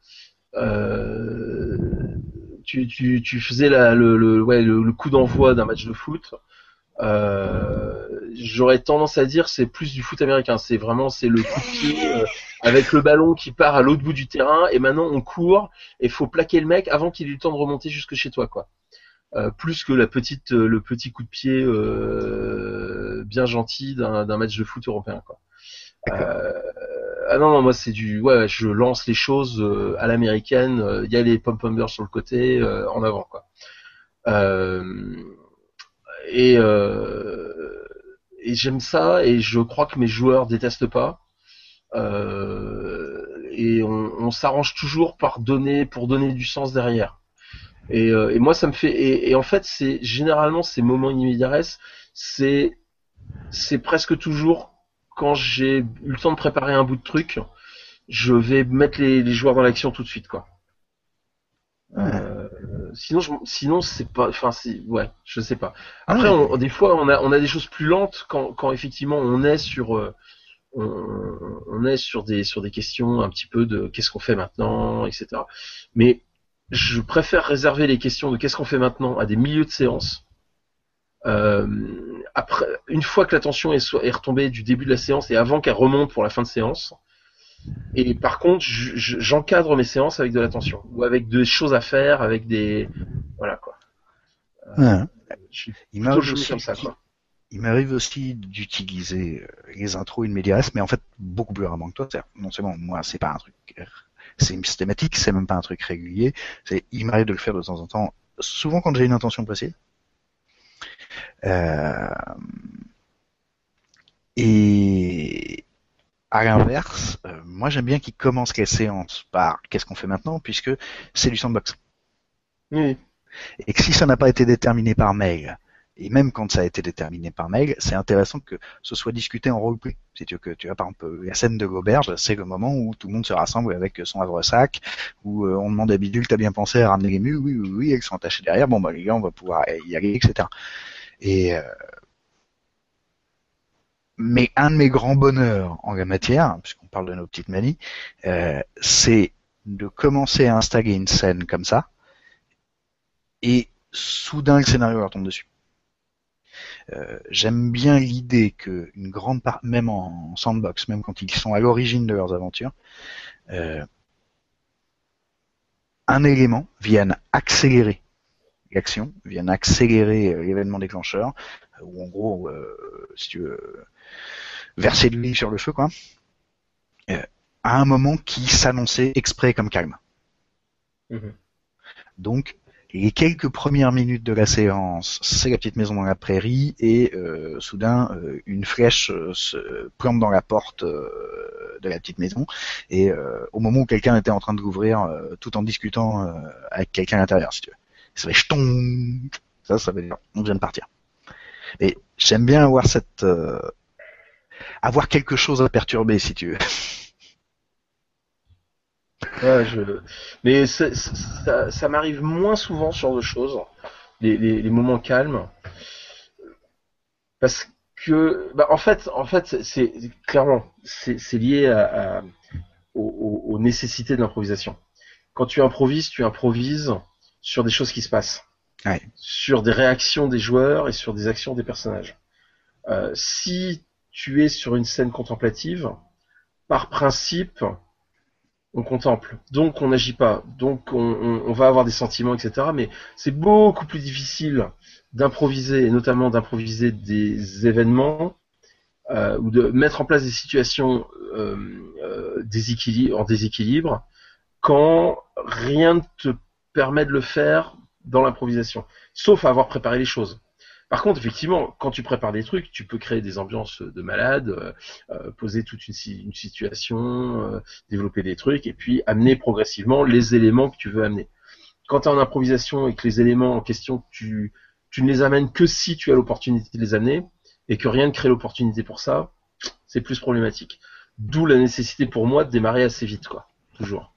euh, tu, tu, tu, faisais la, le, le, ouais, le, coup d'envoi d'un match de foot. Euh, J'aurais tendance à dire c'est plus du foot américain. C'est vraiment c'est le coup de pied euh, avec le ballon qui part à l'autre bout du terrain et maintenant on court et faut plaquer le mec avant qu'il ait le temps de remonter jusque chez toi quoi. Plus que la petite, le petit coup de pied bien gentil d'un match de foot européen. Quoi. ah non, non, moi c'est du, ouais, je lance les choses euh, à l'américaine. euh, Il y a les pom pommers sur le côté, euh, en avant, quoi. Euh, et euh, et j'aime ça, et je crois que mes joueurs détestent pas. Euh, et on, on s'arrange toujours par donner, pour donner du sens derrière. Et, euh, et moi, ça me fait. Et, et en fait, c'est généralement ces moments immédiats, c'est c'est presque toujours quand j'ai eu le temps de préparer un bout de truc, je vais mettre les, les joueurs dans l'action tout de suite, quoi. Euh, sinon, je, sinon c'est pas. Enfin, c'est ouais, je sais pas. Après, Ah, on- des fois, on a on a des choses plus lentes quand quand effectivement on est sur euh, on, on est sur des sur des questions un petit peu de qu'est-ce qu'on fait maintenant, etc. Mais je préfère réserver les questions de qu'est-ce qu'on fait maintenant à des milieux de séance. Euh, après, une fois que la tension est, retombée du début de la séance et avant qu'elle remonte pour la fin de séance. Et par contre, je- je- j'encadre mes séances avec de la tension ou avec des choses à faire, avec des voilà quoi. Ouais. Je suis Il m'arrive aussi, comme ça quoi. il m'arrive aussi d'utiliser euh, les intros immédiates, mais en fait beaucoup plus rarement que toi. Non seulement moi, c'est pas un truc, euh, c'est systématique, c'est même pas un truc régulier. Il m'arrive de le faire de temps en temps, souvent quand j'ai une intention précise. Euh, et à l'inverse, euh, moi j'aime bien qu'il commence les séances par qu'est-ce qu'on fait maintenant, puisque c'est du sandbox. Et que si ça n'a pas été déterminé par mail, et même quand ça a été déterminé par mail, c'est intéressant que ce soit discuté en roleplay. Si tu veux que tu vois par exemple la scène de l'auberge, c'est le moment où tout le monde se rassemble avec son havre-sac, où euh, on demande à Bidule, t'as bien pensé à ramener les mules, oui, oui, oui, elles sont attachées derrière, bon bah les gars, on va pouvoir y aller, etc. Et euh, mais un de mes grands bonheurs en la matière, puisqu'on parle de nos petites manies, euh, c'est de commencer à installer une scène comme ça, et soudain le scénario leur tombe dessus. Euh, J'aime bien l'idée que une grande part, même en sandbox, même quand ils sont à l'origine de leurs aventures, un élément vienne accélérer l'action, vienne accélérer euh, l'événement déclencheur, euh, ou en gros, euh, si tu veux, verser de l'huile sur le feu, quoi, à un moment qui s'annonçait exprès comme calme. Mhm. Donc, les quelques premières minutes de la séance, c'est la petite maison dans la prairie, et euh, soudain, euh, une flèche euh, se plante dans la porte de la petite maison, et au moment où quelqu'un était en train de l'ouvrir, tout en discutant avec quelqu'un à l'intérieur, si tu veux. Ça fait ch'ton Ça, ça veut dire on vient de partir. Et j'aime bien avoir cette... euh, avoir quelque chose à perturber, si tu veux. Ouais, je... Mais ça, m'arrive moins souvent ce genre de choses, les, moments calmes, parce que, bah, en fait, en fait, c'est- clairement, c'est lié à, à- aux- aux nécessités de l'improvisation. Quand tu improvises, tu improvises sur des choses qui se passent, Ouais. sur des réactions des joueurs et sur des actions des personnages. Euh, si tu es sur une scène contemplative, par principe, on contemple, donc on n'agit pas, donc on, on- on va avoir des sentiments, etc. Mais c'est beaucoup plus difficile d'improviser, et notamment d'improviser des événements euh, ou de mettre en place des situations euh, en déséquilibre quand rien ne te permet de le faire dans l'improvisation, sauf à avoir préparé les choses. Par contre, effectivement, quand tu prépares des trucs, tu peux créer des ambiances de malade, euh, euh, poser toute une, si- une situation, euh, développer des trucs, et puis amener progressivement les éléments que tu veux amener. Quand tu es en improvisation et que les éléments en question, tu, tu ne les amènes que si tu as l'opportunité de les amener, et que rien ne crée l'opportunité pour ça, c'est plus problématique. D'où la nécessité pour moi de démarrer assez vite, quoi. Toujours.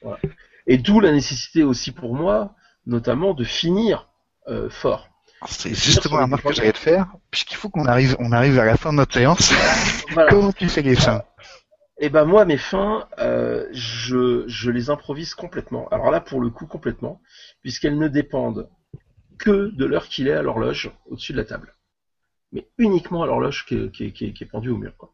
Voilà. Et d'où la nécessité aussi pour moi, notamment, de finir euh, fort. C'est justement la les remarque que j'allais te faire, puisqu'il faut qu'on arrive, on arrive à la fin de notre séance. Voilà. Comment tu fais les fins? Et ben moi mes fins, euh, je, je les improvise complètement. Alors là pour le coup complètement, puisqu'elles ne dépendent que de l'heure qu'il est à l'horloge au-dessus de la table. Mais uniquement à l'horloge qui, est- qui, qui, qui est pendue au mur. Quoi.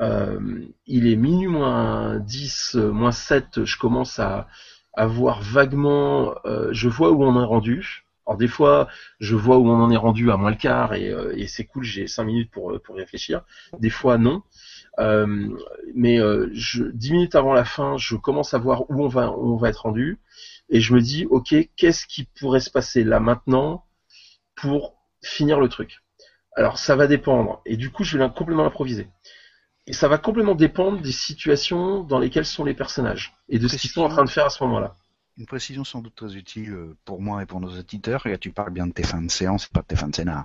Euh, il est minuit moins 10, euh, moins 7, je commence à, à voir vaguement, euh, je vois où on est rendu. Alors des fois, je vois où on en est rendu à moins le quart et, euh, c'est cool, j'ai 5 minutes pour, euh, pour réfléchir. Des fois non. Mais je, dix minutes avant la fin, je commence à voir où on va, où on va être rendu, et je me dis, ok, qu'est-ce qui pourrait se passer là maintenant pour finir le truc? Alors ça va dépendre, et du coup je vais complètement improviser. Et ça va complètement dépendre des situations dans lesquelles sont les personnages et de ce qu'ils sont en train de faire à ce moment-là. Une précision sans doute très utile euh, pour moi et pour nos auditeurs, et tu parles bien de tes fins de séance pas de tes fins de scénar.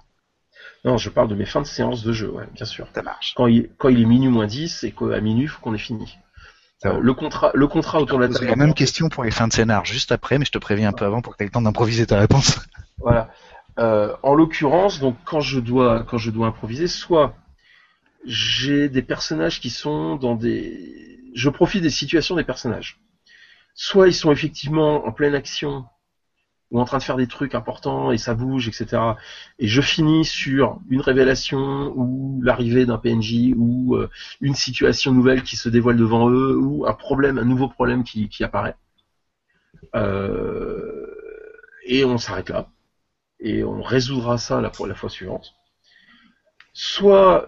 Non, je parle de mes fins de séance de jeu, ouais, bien sûr. Ça marche. Quand il, quand il est minuit moins 10 et qu'à minuit, il faut qu'on ait fini. Euh, le contrat, le contrat autour de la table. la même question pour les fins de scénar juste après, mais je te préviens un peu avant pour que tu aies le temps d'improviser ta réponse. Voilà. Euh, en l'occurrence, donc quand je dois quand je dois improviser, soit j'ai des personnages qui sont dans des, je profite des situations des personnages. Soit ils sont effectivement en pleine action ou en train de faire des trucs importants et ça bouge, etc. Et je finis sur une révélation ou l'arrivée d'un PNJ ou euh, une situation nouvelle qui se dévoile devant eux ou un problème, un nouveau problème qui, apparaît. Euh, et on s'arrête là et on résoudra ça la fois suivante. Soit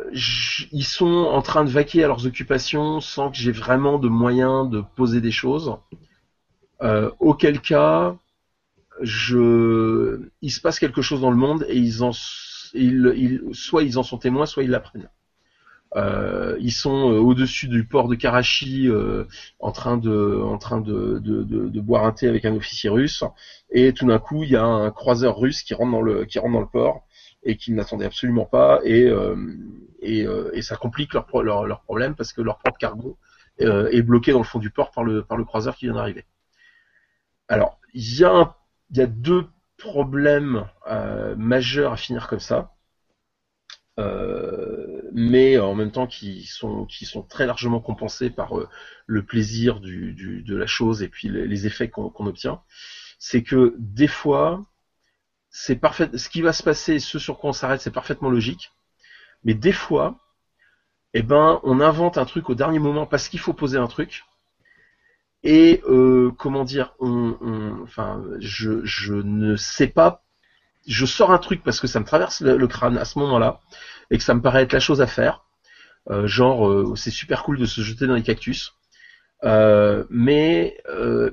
ils sont en train de vaquer à leurs occupations sans que j'ai vraiment de moyens de poser des choses. Euh, auquel cas, je, il se passe quelque chose dans le monde et ils en, ils, soit ils en sont témoins, soit ils l'apprennent. Euh, ils sont euh, au-dessus du port de Karachi en train de en train de, de, boire un thé avec un officier russe et tout d'un coup il y a un croiseur russe qui rentre dans le qui rentre dans le port et qu'ils n'attendaient absolument pas et euh, et, et, ça complique leur, leur, leur problème parce que leur propre cargo est bloqué dans le fond du port par le par le croiseur qui vient d'arriver. Alors il y a y a deux problèmes euh, majeurs à finir comme ça, euh, mais en même temps qui sont qui sont très largement compensés par euh, le plaisir du, du, de la chose et puis les, effets qu'on obtient. C'est que des fois, c'est parfait. Ce qui va se passer, ce sur quoi on s'arrête, c'est parfaitement logique. Mais des fois, eh ben, on invente un truc au dernier moment parce qu'il faut poser un truc et euh, comment dire, on, enfin, je, ne sais pas, je sors un truc parce que ça me traverse le, crâne à ce moment-là et que ça me paraît être la chose à faire. Euh, genre, euh, c'est super cool de se jeter dans les cactus. mais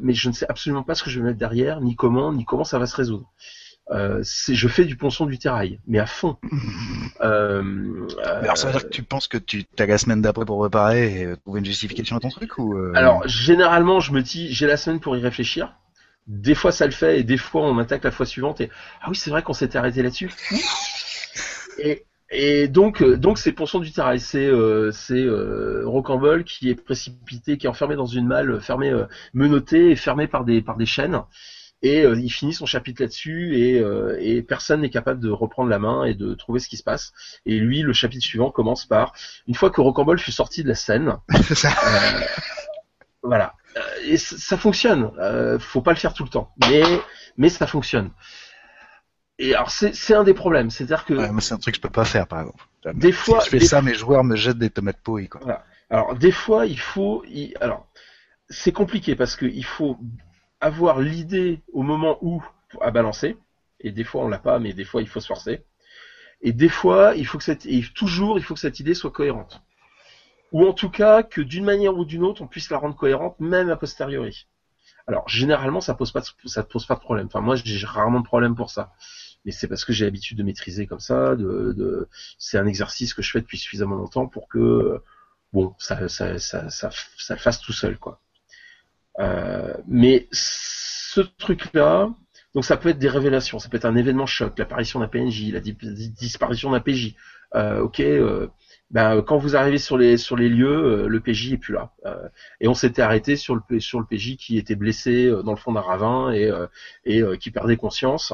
mais je ne sais absolument pas ce que je vais mettre derrière, ni comment, ni comment ça va se résoudre. Euh, je fais du ponçon du terrail, mais à fond. euh, alors ça veut dire que tu penses que tu as la semaine d'après pour préparer et trouver une justification à ton truc ou euh... Alors généralement je me dis j'ai la semaine pour y réfléchir. Des fois ça le fait et des fois on m'attaque la fois suivante et ah oui c'est vrai qu'on s'était arrêté là-dessus. et, et donc euh, donc c'est ponçon du terrail, c'est euh, c'est euh, Rocambole qui est précipité, qui est enfermé dans une malle, fermé, menotté et fermé par des par des chaînes et euh, il finit son chapitre là-dessus et, euh, et personne n'est capable de reprendre la main et de trouver ce qui se passe. Et lui, le chapitre suivant commence par une fois que Rocambole fut sorti de la scène. euh, voilà. Et ça fonctionne. Euh, faut pas le faire tout le temps, mais mais ça fonctionne. Et alors c'est un des problèmes, c'est-à-dire que ouais, c'est un truc que je peux pas faire par exemple. Des fois, si je fais ça, mes joueurs me jettent des tomates pourries quoi. Voilà. Alors des fois, il faut, alors c'est compliqué parce qu'il faut avoir l'idée au moment où à balancer, et des fois on l'a pas, mais des fois il faut se forcer. Et des fois, il faut que cette, et toujours, il faut que cette idée soit cohérente. Ou en tout cas, que d'une manière ou d'une autre, on puisse la rendre cohérente, même a posteriori. Alors, généralement, ça pose pas, ça pose pas de problème. Enfin, moi, j'ai rarement de problème pour ça. Mais c'est parce que j'ai l'habitude de maîtriser comme ça, de, de... c'est un exercice que je fais depuis suffisamment longtemps pour que, bon, ça, ça, ça, ça, ça le fasse tout seul, quoi. Euh, mais ce truc-là, donc ça peut être des révélations, ça peut être un événement choc, l'apparition d'un PNJ, la disparition d'un PJ. Euh, ok, euh, ben, quand vous arrivez sur les sur les lieux, le PJ est plus là. et on s'était arrêté sur le PJ qui était blessé dans le fond d'un ravin et et qui perdait conscience.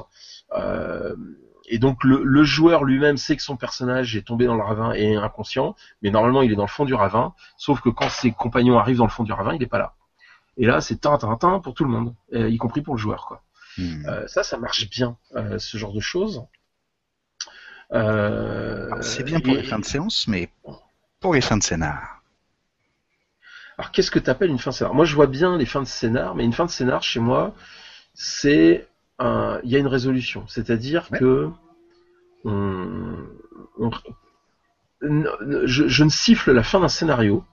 et donc le, le joueur lui-même sait que son personnage est tombé dans le ravin et inconscient, mais normalement il est dans le fond du ravin. Sauf que quand ses compagnons arrivent dans le fond du ravin, il n'est pas là. Et là, c'est tintin pour tout le monde, euh, y compris pour le joueur. Quoi. Hmm. Euh, ça, ça marche bien, euh, ce genre de choses. c'est bien pour les fins de séance, mais pour les fins de scénar. Alors, qu'est-ce que tu appelles une fin de scénar? Moi, je vois bien les fins de scénar, mais une fin de scénar, chez moi, c'est un... il y a une résolution. C'est-à-dire que on... je, je, ne siffle la fin d'un scénario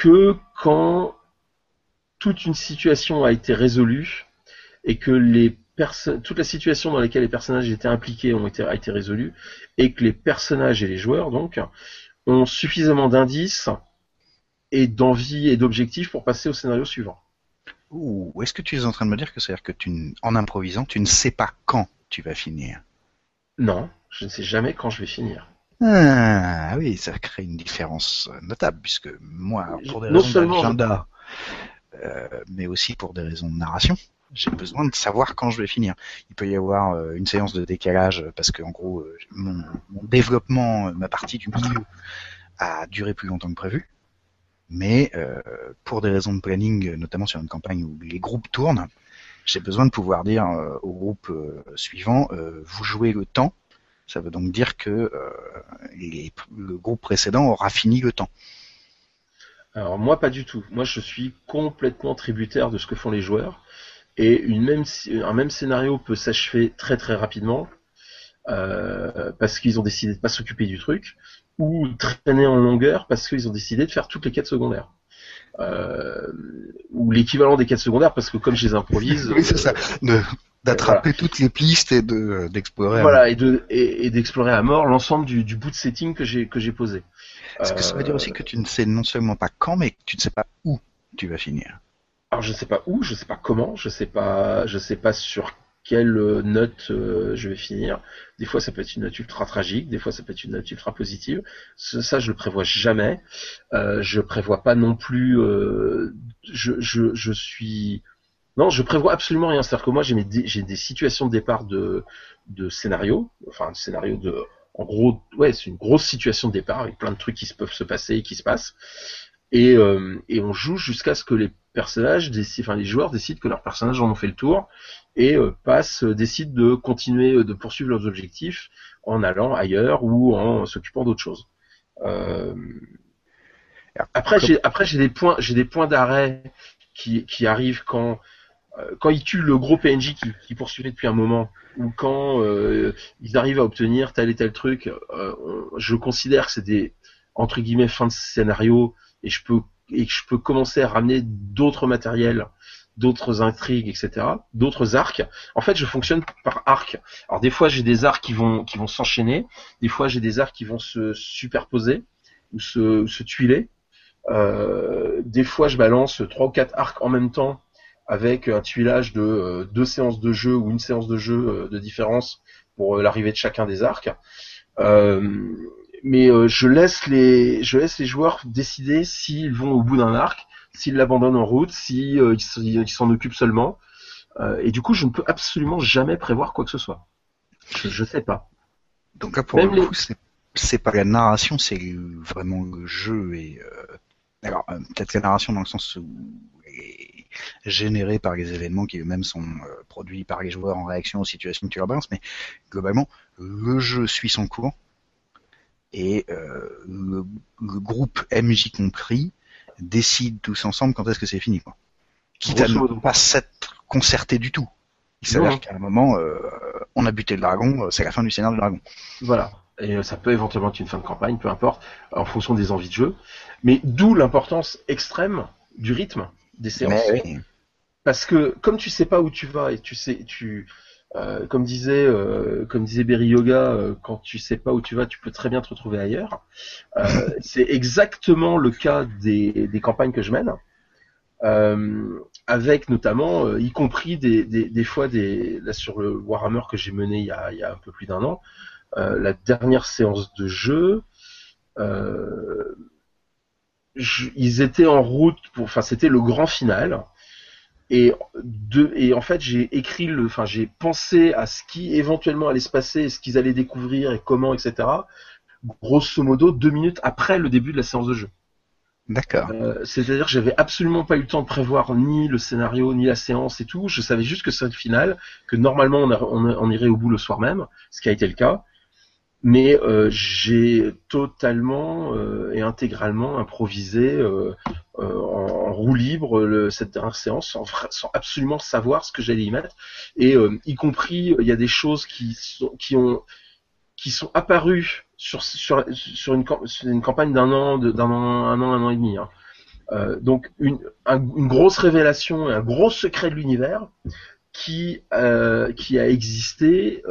que quand toute une situation a été résolue et que les toute la situation dans laquelle les personnages étaient impliqués ont été, a été résolue et que les personnages et les joueurs donc ont suffisamment d'indices et d'envie et d'objectifs pour passer au scénario suivant. Ou est-ce que tu es en train de me dire que c'est-à-dire que tu, en improvisant, tu ne sais pas quand tu vas finir? Non, je ne sais jamais quand je vais finir. Ah oui, ça crée une différence notable puisque moi, pour des raisons d'agenda, euh, mais aussi pour des raisons de narration, j'ai besoin de savoir quand je vais finir. Il peut y avoir euh, une séance de décalage parce que en gros, euh, mon, mon, développement, ma partie du milieu a duré plus longtemps que prévu. Mais euh, pour des raisons de planning, notamment sur une campagne où les groupes tournent, j'ai besoin de pouvoir dire euh, au groupe euh, suivant, vous jouez le temps. Ça veut donc dire que le groupe précédent aura fini le temps. Alors moi pas du tout. Moi je suis complètement tributaire de ce que font les joueurs. Et un même scénario peut s'achever très très rapidement parce qu'ils ont décidé de pas s'occuper du truc ou traîner en longueur parce qu'ils ont décidé de faire toutes les quêtes secondaires. Euh, ou l'équivalent des quêtes secondaires parce que comme je les improvise, oui c'est ça, d'attraper toutes les pistes et de d'explorer. Voilà et de et, d'explorer à mort l'ensemble du, du bout de setting que j'ai que j'ai posé. Est-ce que ça veut dire aussi que tu ne sais non seulement pas quand mais que tu ne sais pas où tu vas finir? Alors je ne sais pas où, je ne sais pas comment, je sais pas je sais pas sur quelle euh, note euh, je vais finir. Des fois, ça peut être une note ultra tragique, des fois, ça peut être une note ultra positive. Ça, je le prévois jamais. Euh, je prévois pas non plus. Euh, je, je, suis. Non, je prévois absolument rien. C'est-à-dire que moi, j'ai des situations de départ de, de scénario, enfin, de scénario de. En gros, ouais, c'est une grosse situation de départ avec plein de trucs qui peuvent se passer et qui se passent. Et, et on joue jusqu'à ce que les personnages, enfin les joueurs décident que leurs personnages en ont fait le tour et euh, passent, euh, décident de continuer euh, de poursuivre leurs objectifs en allant ailleurs ou en s'occupant d'autres choses. Après, j'ai après j'ai des points, j'ai des points d'arrêt qui, qui arrivent quand quand ils tuent le gros PNJ qui, qui poursuivait depuis un moment, ou quand ils arrivent à obtenir tel et tel truc, je considère que c'est des entre guillemets fins de scénario et je peux et que je peux commencer à ramener d'autres matériels, d'autres intrigues, etc., d'autres arcs. En fait, je fonctionne par arc. Alors des fois, j'ai des arcs qui vont qui vont s'enchaîner, des fois j'ai des arcs qui vont se superposer ou se, se tuiler. Euh, des fois, je balance trois ou quatre arcs en même temps avec un tuilage de euh, deux séances de jeu ou une séance de jeu euh, de différence pour l'arrivée de chacun des arcs. Euh, mais euh, je laisse les je laisse les joueurs décider s'ils vont au bout d'un arc, s'ils l'abandonnent en route, si euh, ils s'en occupent seulement. Euh, et du coup, je ne peux absolument jamais prévoir quoi que ce soit. Je, je sais pas. Donc là, pour le coup, c'est pas la narration, c'est vraiment le jeu et alors peut-être la narration dans le sens où est générée par les événements qui eux-mêmes sont produits par les joueurs en réaction aux situations tu leur mais globalement, le jeu suit son cours et euh, le, groupe MJ compris décide tous ensemble quand est-ce que c'est fini quoi. Quitte à ne pas s'être concerté du tout. Il s'avère qu'à un moment, euh, on a buté le dragon, euh, c'est la fin du scénario du dragon. Voilà. Et ça peut éventuellement être une fin de campagne, peu importe, en fonction des envies de jeu. Mais d'où l'importance extrême du rythme des séances. Parce que comme tu sais pas où tu vas et tu sais, tu, euh, comme disait euh, comme disait Berry Yoga, euh, quand tu sais pas où tu vas, tu peux très bien te retrouver ailleurs. c'est exactement le cas des, des, campagnes que je mène, avec notamment, y compris des, des, des, fois des là sur le Warhammer que j'ai mené il y, a, il y a un peu plus d'un an, la dernière séance de jeu. ils étaient en route pour, enfin c'était le grand final et, de, et en fait, j'ai écrit le, enfin, j'ai pensé à ce qui éventuellement allait se passer, ce qu'ils allaient découvrir et comment, etc. Grosso modo, deux minutes après le début de la séance de jeu. D'accord. Euh, C'est-à-dire que j'avais absolument pas eu le temps de prévoir ni le scénario, ni la séance et tout. Je savais juste que c'est le final, que normalement on, on, on, irait au bout le soir même, ce qui a été le cas mais euh, j'ai totalement euh, et intégralement improvisé euh, en, roue libre le, cette dernière séance sans, sans, absolument savoir ce que j'allais y mettre et y compris il y a des choses qui sont qui ont qui sont apparus sur sur sur une, campagne d'un an, d'un an, un an, un an et demi. Hein. Euh, donc une, une grosse révélation et un gros secret de l'univers qui euh, qui a existé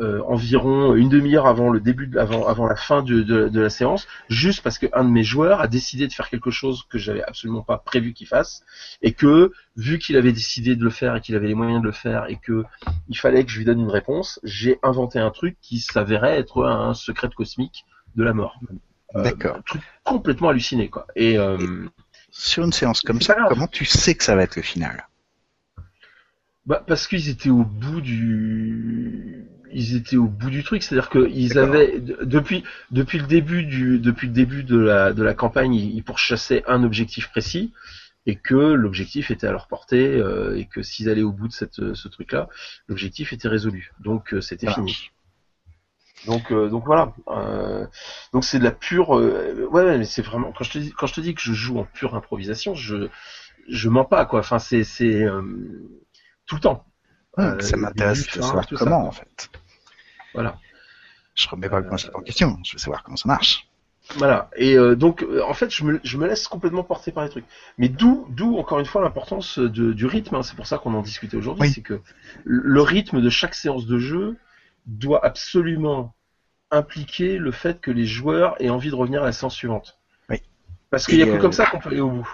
euh, environ une demi-heure avant le début, de, avant, avant la fin de, de, de, la séance, juste parce qu'un de mes joueurs a décidé de faire quelque chose que j'avais absolument pas prévu qu'il fasse, et que vu qu'il avait décidé de le faire et qu'il avait les moyens de le faire et que il fallait que je lui donne une réponse, j'ai inventé un truc qui s'avérait être un secret cosmique de la mort. Euh, D'accord. Un truc complètement halluciné quoi. Et, euh, sur une séance comme ça, comment tu sais que ça va être le final? Bah, parce qu'ils étaient au bout du ils étaient au bout du truc, c'est-à-dire qu'ils avaient depuis depuis le début du depuis le début de la de la campagne, ils, pourchassaient un objectif précis et que l'objectif était à leur portée euh, et que s'ils allaient au bout de cette ce truc-là, l'objectif était résolu. Donc euh, c'était fini. Donc euh, donc voilà. donc c'est de la pure ouais mais c'est vraiment quand je te dis quand je te dis que je joue en pure improvisation, je je mens pas quoi. Enfin c'est c'est tout le temps. Euh, ça m'intéresse de savoir comment, en fait. Voilà. Je remets pas le principe en question, je veux savoir comment ça marche. Voilà. Et euh, donc, euh, en fait, je me, je me, laisse complètement porter par les trucs. Mais d'où, d'où encore une fois l'importance du rythme. Hein. C'est pour ça qu'on en discutait aujourd'hui. C'est que le rythme de chaque séance de jeu doit absolument impliquer le fait que les joueurs aient envie de revenir à la séance suivante. Oui. Parce qu'il n'y a que comme ça qu'on peut aller au bout.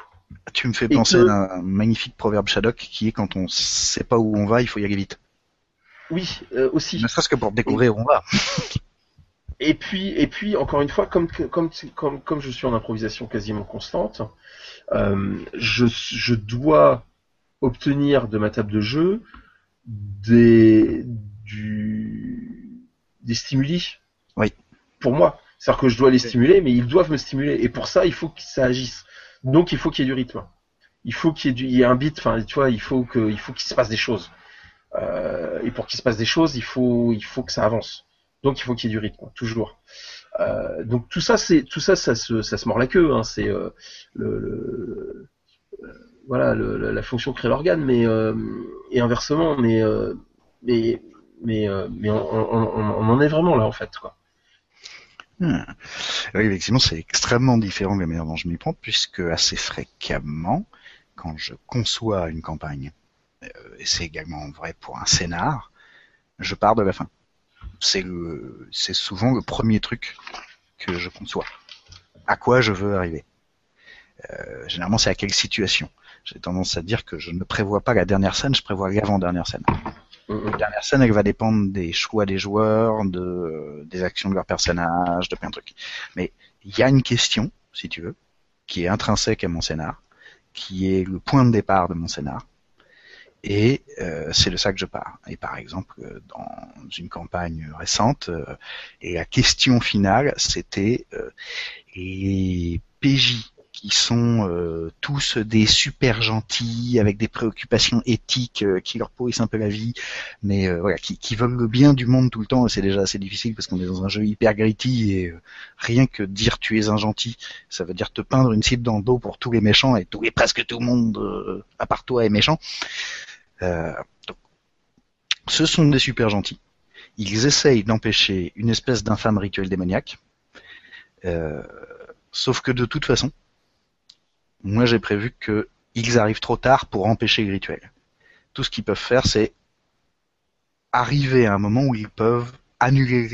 Tu me fais penser à un magnifique proverbe Shadok qui est quand on sait pas où on va, il faut y aller vite. Oui, euh, aussi. Ne serait-ce que pour découvrir où on va. Et puis, et puis, encore une fois, comme, comme, comme, comme je suis en improvisation quasiment constante, euh, je, je dois obtenir de ma table de jeu des, du, des stimuli. Oui. Pour moi. C'est-à-dire que je dois les stimuler, mais ils doivent me stimuler. Et pour ça, il faut que ça agisse. Donc il faut qu'il y ait du rythme. Il faut qu'il y ait, du, il y ait un beat. Enfin, tu vois, il faut que, il faut qu'il se passe des choses. Euh, et pour qu'il se passe des choses, il faut, il faut que ça avance. Donc il faut qu'il y ait du rythme, toujours. Euh, donc tout ça, c'est tout ça, ça se, ça se mord la queue. Hein, c'est euh, le, le euh, voilà le, la fonction crée l'organe, mais euh, et inversement, mais euh, mais mais mais on, on, on, en est vraiment là en fait quoi. Hmm. Oui, effectivement, c'est extrêmement différent de la manière dont je m'y prends, puisque assez fréquemment, quand je conçois une campagne, euh, et c'est également vrai pour un scénar, je pars de la fin. C'est souvent le premier truc que je conçois. À quoi je veux arriver? Euh, généralement, c'est à quelle situation? J'ai tendance à dire que je ne prévois pas la dernière scène, je prévois l'avant-dernière scène. La dernière scène, va dépendre des choix des joueurs, de, des actions de leur personnage, de plein de trucs. Mais il y a une question, si tu veux, qui est intrinsèque à mon scénar, qui est le point de départ de mon scénar. Et euh, c'est de ça que je pars. Et par exemple, dans une campagne récente, euh, et la question finale, c'était euh, les PJ qui sont euh, tous des super gentils avec des préoccupations éthiques euh, qui leur pourrissent un peu la vie, mais euh, voilà, qui, qui, veulent le bien du monde tout le temps. C'est déjà assez difficile parce qu'on est dans un jeu hyper gritty et rien que dire tu es un gentil, ça veut dire te peindre une cible dans le dos pour tous les méchants et tous presque tout le monde à part toi est méchant. Donc, ce sont des super gentils. Ils essayent d'empêcher une espèce d'infâme rituel démoniaque. sauf que de toute façon, moi j'ai prévu qu'ils arrivent trop tard pour empêcher le rituel. Tout ce qu'ils peuvent faire, c'est arriver à un moment où ils peuvent annuler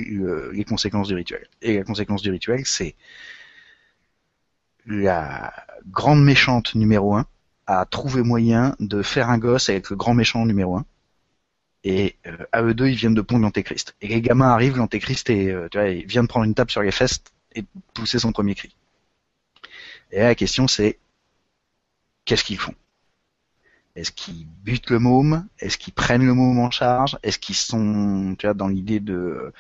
les conséquences du rituel. Et la conséquence du rituel, c'est la grande méchante numéro 1 a trouvé moyen de faire un gosse avec le grand méchant numéro 1. Et euh, à eux deux, ils viennent de pondre l'antéchrist. Et les gamins arrivent, l'antéchrist euh, tu vois, il vient de prendre une tape sur les fesses et pousser son premier cri. Et la question c'est qu'est-ce qu'ils font? Est-ce qu'ils butent le môme? Est-ce qu'ils prennent le môme en charge? Est-ce qu'ils sont, dans l'idée de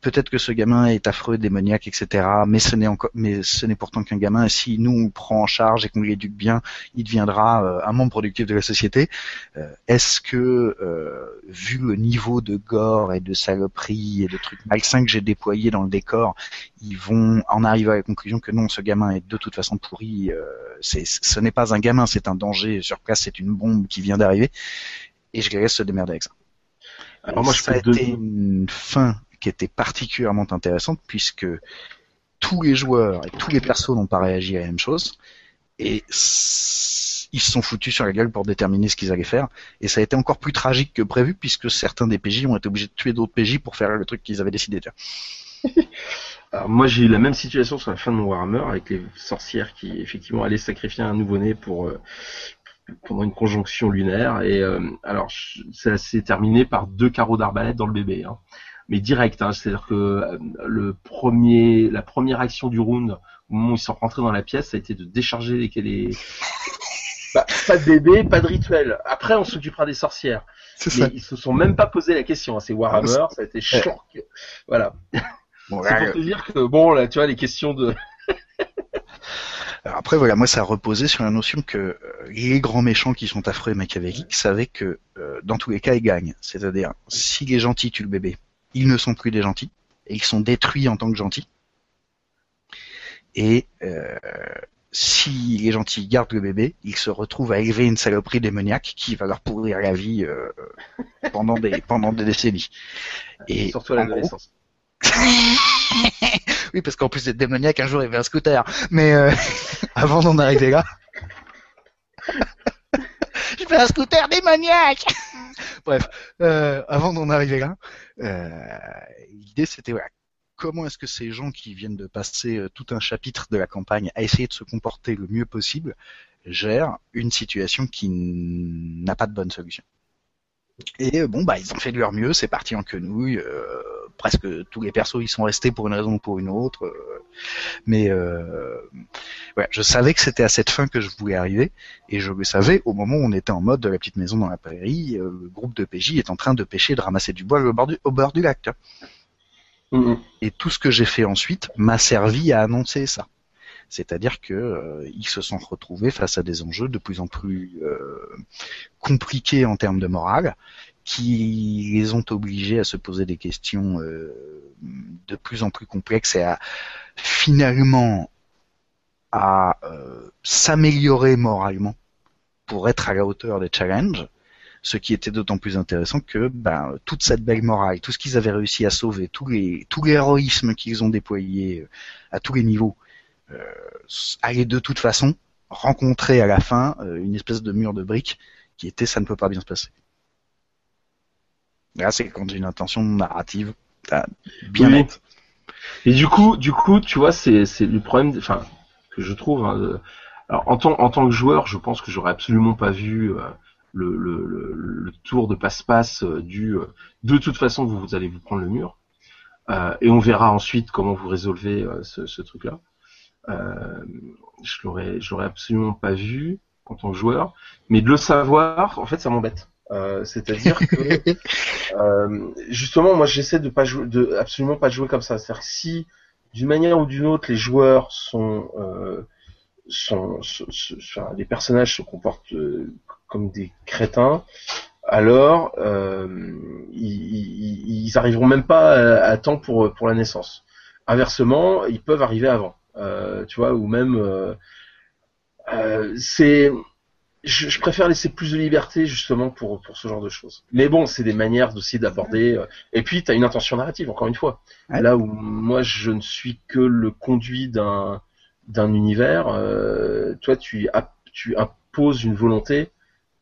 peut-être que ce gamin est affreux, démoniaque, etc. Mais ce n'est encore, mais ce n'est pourtant qu'un gamin. Et si nous on le prend en charge et qu'on l'éduque bien, il deviendra euh, un membre productif de la société. Euh, est-ce que, euh, vu le niveau de gore et de saloperie et de trucs malsains que j'ai déployés dans le décor, ils vont en arriver à la conclusion que non, ce gamin est de toute façon pourri. Euh, ce n'est pas un gamin, c'est un danger sur place, c'est une bombe qui vient d'arriver. Et je laisse se démerder avec ça. Alors moi, je ça a été une fin qui était particulièrement intéressante puisque tous les joueurs et tous les persos n'ont pas réagi à la même chose et ils se sont foutus sur la gueule pour déterminer ce qu'ils allaient faire et ça a été encore plus tragique que prévu puisque certains des PJ ont été obligés de tuer d'autres PJ pour faire le truc qu'ils avaient décidé de faire. Alors moi j'ai eu la même situation sur la fin de mon Warhammer avec les sorcières qui effectivement allaient sacrifier un nouveau-né pour euh, pendant une conjonction lunaire et euh, alors ça s'est terminé par deux carreaux d'arbalète dans le bébé. Hein. Mais direct, hein, c'est-à-dire que euh, le premier, la première action du round, au moment où ils sont rentrés dans la pièce, ça a été de décharger les, les... Bah, pas de bébé, pas de rituel. Après, on s'occupera des sorcières. Mais ça. ils se sont même pas posé la question. Hein. C'est Warhammer, ça a été chiant. Voilà. Bon, c'est pour te dire que bon là, tu vois, les questions de. Alors après voilà, moi ça a reposé sur la notion que euh, les grands méchants qui sont affreux et machiavéliques savaient que euh, dans tous les cas ils gagnent. C'est-à-dire si les gentils tuent le bébé, ils ne sont plus des gentils et ils sont détruits en tant que gentils. Et euh, si les gentils gardent le bébé, ils se retrouvent à élever une saloperie démoniaque qui va leur pourrir la vie euh, pendant des pendant des décennies. Et surtout à l'adolescence. oui, parce qu'en plus d'être démoniaque, un jour il avait un scooter. Mais euh, avant d'en arriver là, je fais un scooter démoniaque. Bref, euh, avant d'en arriver là, euh, l'idée c'était voilà, comment est-ce que ces gens qui viennent de passer tout un chapitre de la campagne à essayer de se comporter le mieux possible gèrent une situation qui n'a pas de bonne solution. Et bon, bah, ils ont fait de leur mieux, c'est parti en quenouille. Euh, presque tous les persos, ils sont restés pour une raison ou pour une autre. Euh, mais euh, ouais, je savais que c'était à cette fin que je voulais arriver, et je le savais au moment où on était en mode de la petite maison dans la prairie. le groupe de PJ est en train de pêcher, de ramasser du bois au bord du, au bord du lac. Mm-hmm. Et tout ce que j'ai fait ensuite m'a servi à annoncer ça. C'est-à-dire que euh, ils se sont retrouvés face à des enjeux de plus en plus euh, compliqués en termes de morale, qui les ont obligés à se poser des questions euh, de plus en plus complexes et à finalement à s'améliorer moralement pour être à la hauteur des challenges ce qui était d'autant plus intéressant que ben, toute cette belle morale, tout ce qu'ils avaient réussi à sauver, tous les, tout l'héroïsme qu'ils ont déployé à tous les niveaux, euh, aller de toute façon rencontrer à la fin euh, une espèce de mur de briques qui était ça ne peut pas bien se passer. Là, c'est quand j'ai une intention narrative bien nette. Et du coup, du coup, tu vois, c'est c'est le problème, enfin que je trouve. Hein, alors en tant en tant que joueur, je pense que j'aurais absolument pas vu euh, le, le, le, tour de passe-passe du de toute façon vous, vous allez vous prendre le mur et on verra ensuite comment vous résolvez ce, ce truc-là. Euh, je l'aurais, je l'aurais absolument pas vu en tant que joueur, mais de le savoir, en fait, ça m'embête. Euh, c'est-à-dire que euh, justement, moi, j'essaie de pas jouer, de absolument pas jouer comme ça. C'est-à-dire que si d'une manière ou d'une autre, les joueurs sont, euh, sont, enfin, les personnages se comportent euh, comme des crétins, alors euh, ils, ils, arriveront même pas à, à, temps pour pour la naissance. Inversement, ils peuvent arriver avant. Euh, tu vois, ou même euh, euh, c'est je, préfère laisser plus de liberté justement pour pour ce genre de choses. Mais bon, c'est des manières aussi d'aborder. et puis, tu as une intention narrative, encore une fois. Là où moi, je ne suis que le conduit d'un d'un univers. toi, tu tu imposes une volonté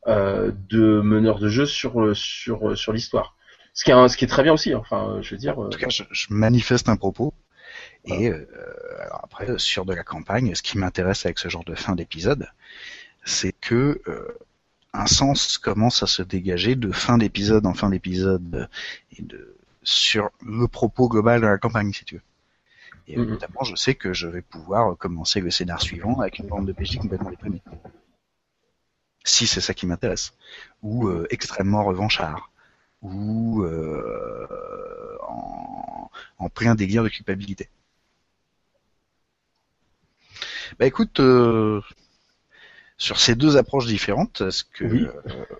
de meneur de jeu sur sur sur l'histoire. Ce qui est ce qui est très bien aussi. Enfin, je veux dire. En tout cas, je, je manifeste un propos. Et euh, alors après, sur de la campagne, ce qui m'intéresse avec ce genre de fin d'épisode, c'est que euh, un sens commence à se dégager de fin d'épisode en fin d'épisode et de sur le propos global de la campagne, si tu veux. Et mm-hmm. notamment, je sais que je vais pouvoir commencer le scénar suivant avec une bande de PJ complètement déprimée. Si c'est ça qui m'intéresse. Ou euh, extrêmement revanchard. Ou euh, en, en plein délire de culpabilité. Bah écoute, euh, sur ces deux approches différentes, est-ce que euh,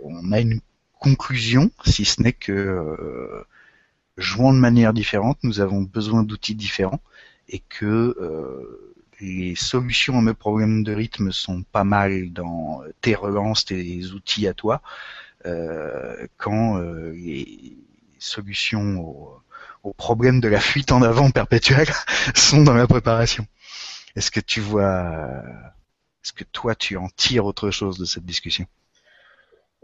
on a une conclusion, si ce n'est que euh, jouant de manière différente, nous avons besoin d'outils différents et que les solutions à mes problèmes de rythme sont pas mal dans tes relances, tes outils à toi, quand les solutions au problème de la fuite en avant perpétuelle sont dans la préparation. Est-ce que tu vois, est-ce que toi tu en tires autre chose de cette discussion?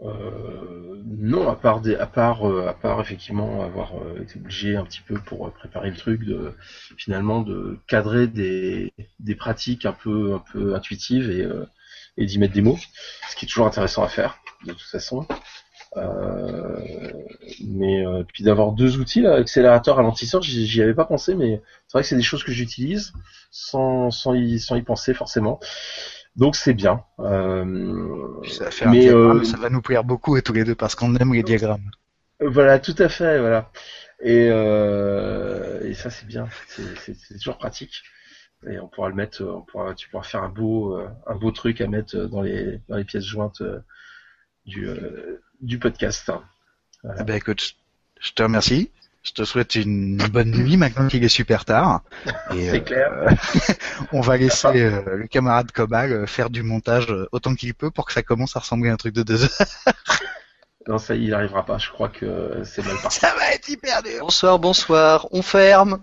Euh, non, euh, à part effectivement avoir euh, été obligé un petit peu pour préparer le truc de finalement de cadrer des, pratiques un peu, intuitives et, d'y mettre des mots, ce qui est toujours intéressant à faire de toute façon. mais puis d'avoir deux outils accélérateur, ralentisseur, j'y avais pas pensé, mais c'est vrai que c'est des choses que j'utilise sans y penser forcément. Donc c'est bien. Euh, ça, va mais, euh, ça va nous plaire beaucoup et tous les deux parce qu'on aime les diagrammes. Voilà, tout à fait, voilà. Et, euh, et ça c'est bien, c'est toujours pratique. Et on pourra le mettre, on pourra, tu pourras faire un beau, euh, un beau truc à mettre dans les, dans les pièces jointes euh, du, du podcast. Voilà. Eh ben écoute, je te remercie. Je te souhaite une bonne nuit maintenant qu'il est super tard. C'est euh, clair. on va laisser euh, le camarade Cobal euh, faire du montage autant qu'il peut pour que ça commence à ressembler à un truc de deux heures. non, ça, il n'arrivera pas. Je crois que c'est mal parti. Ça va être hyper dur. Bonsoir, bonsoir. On ferme.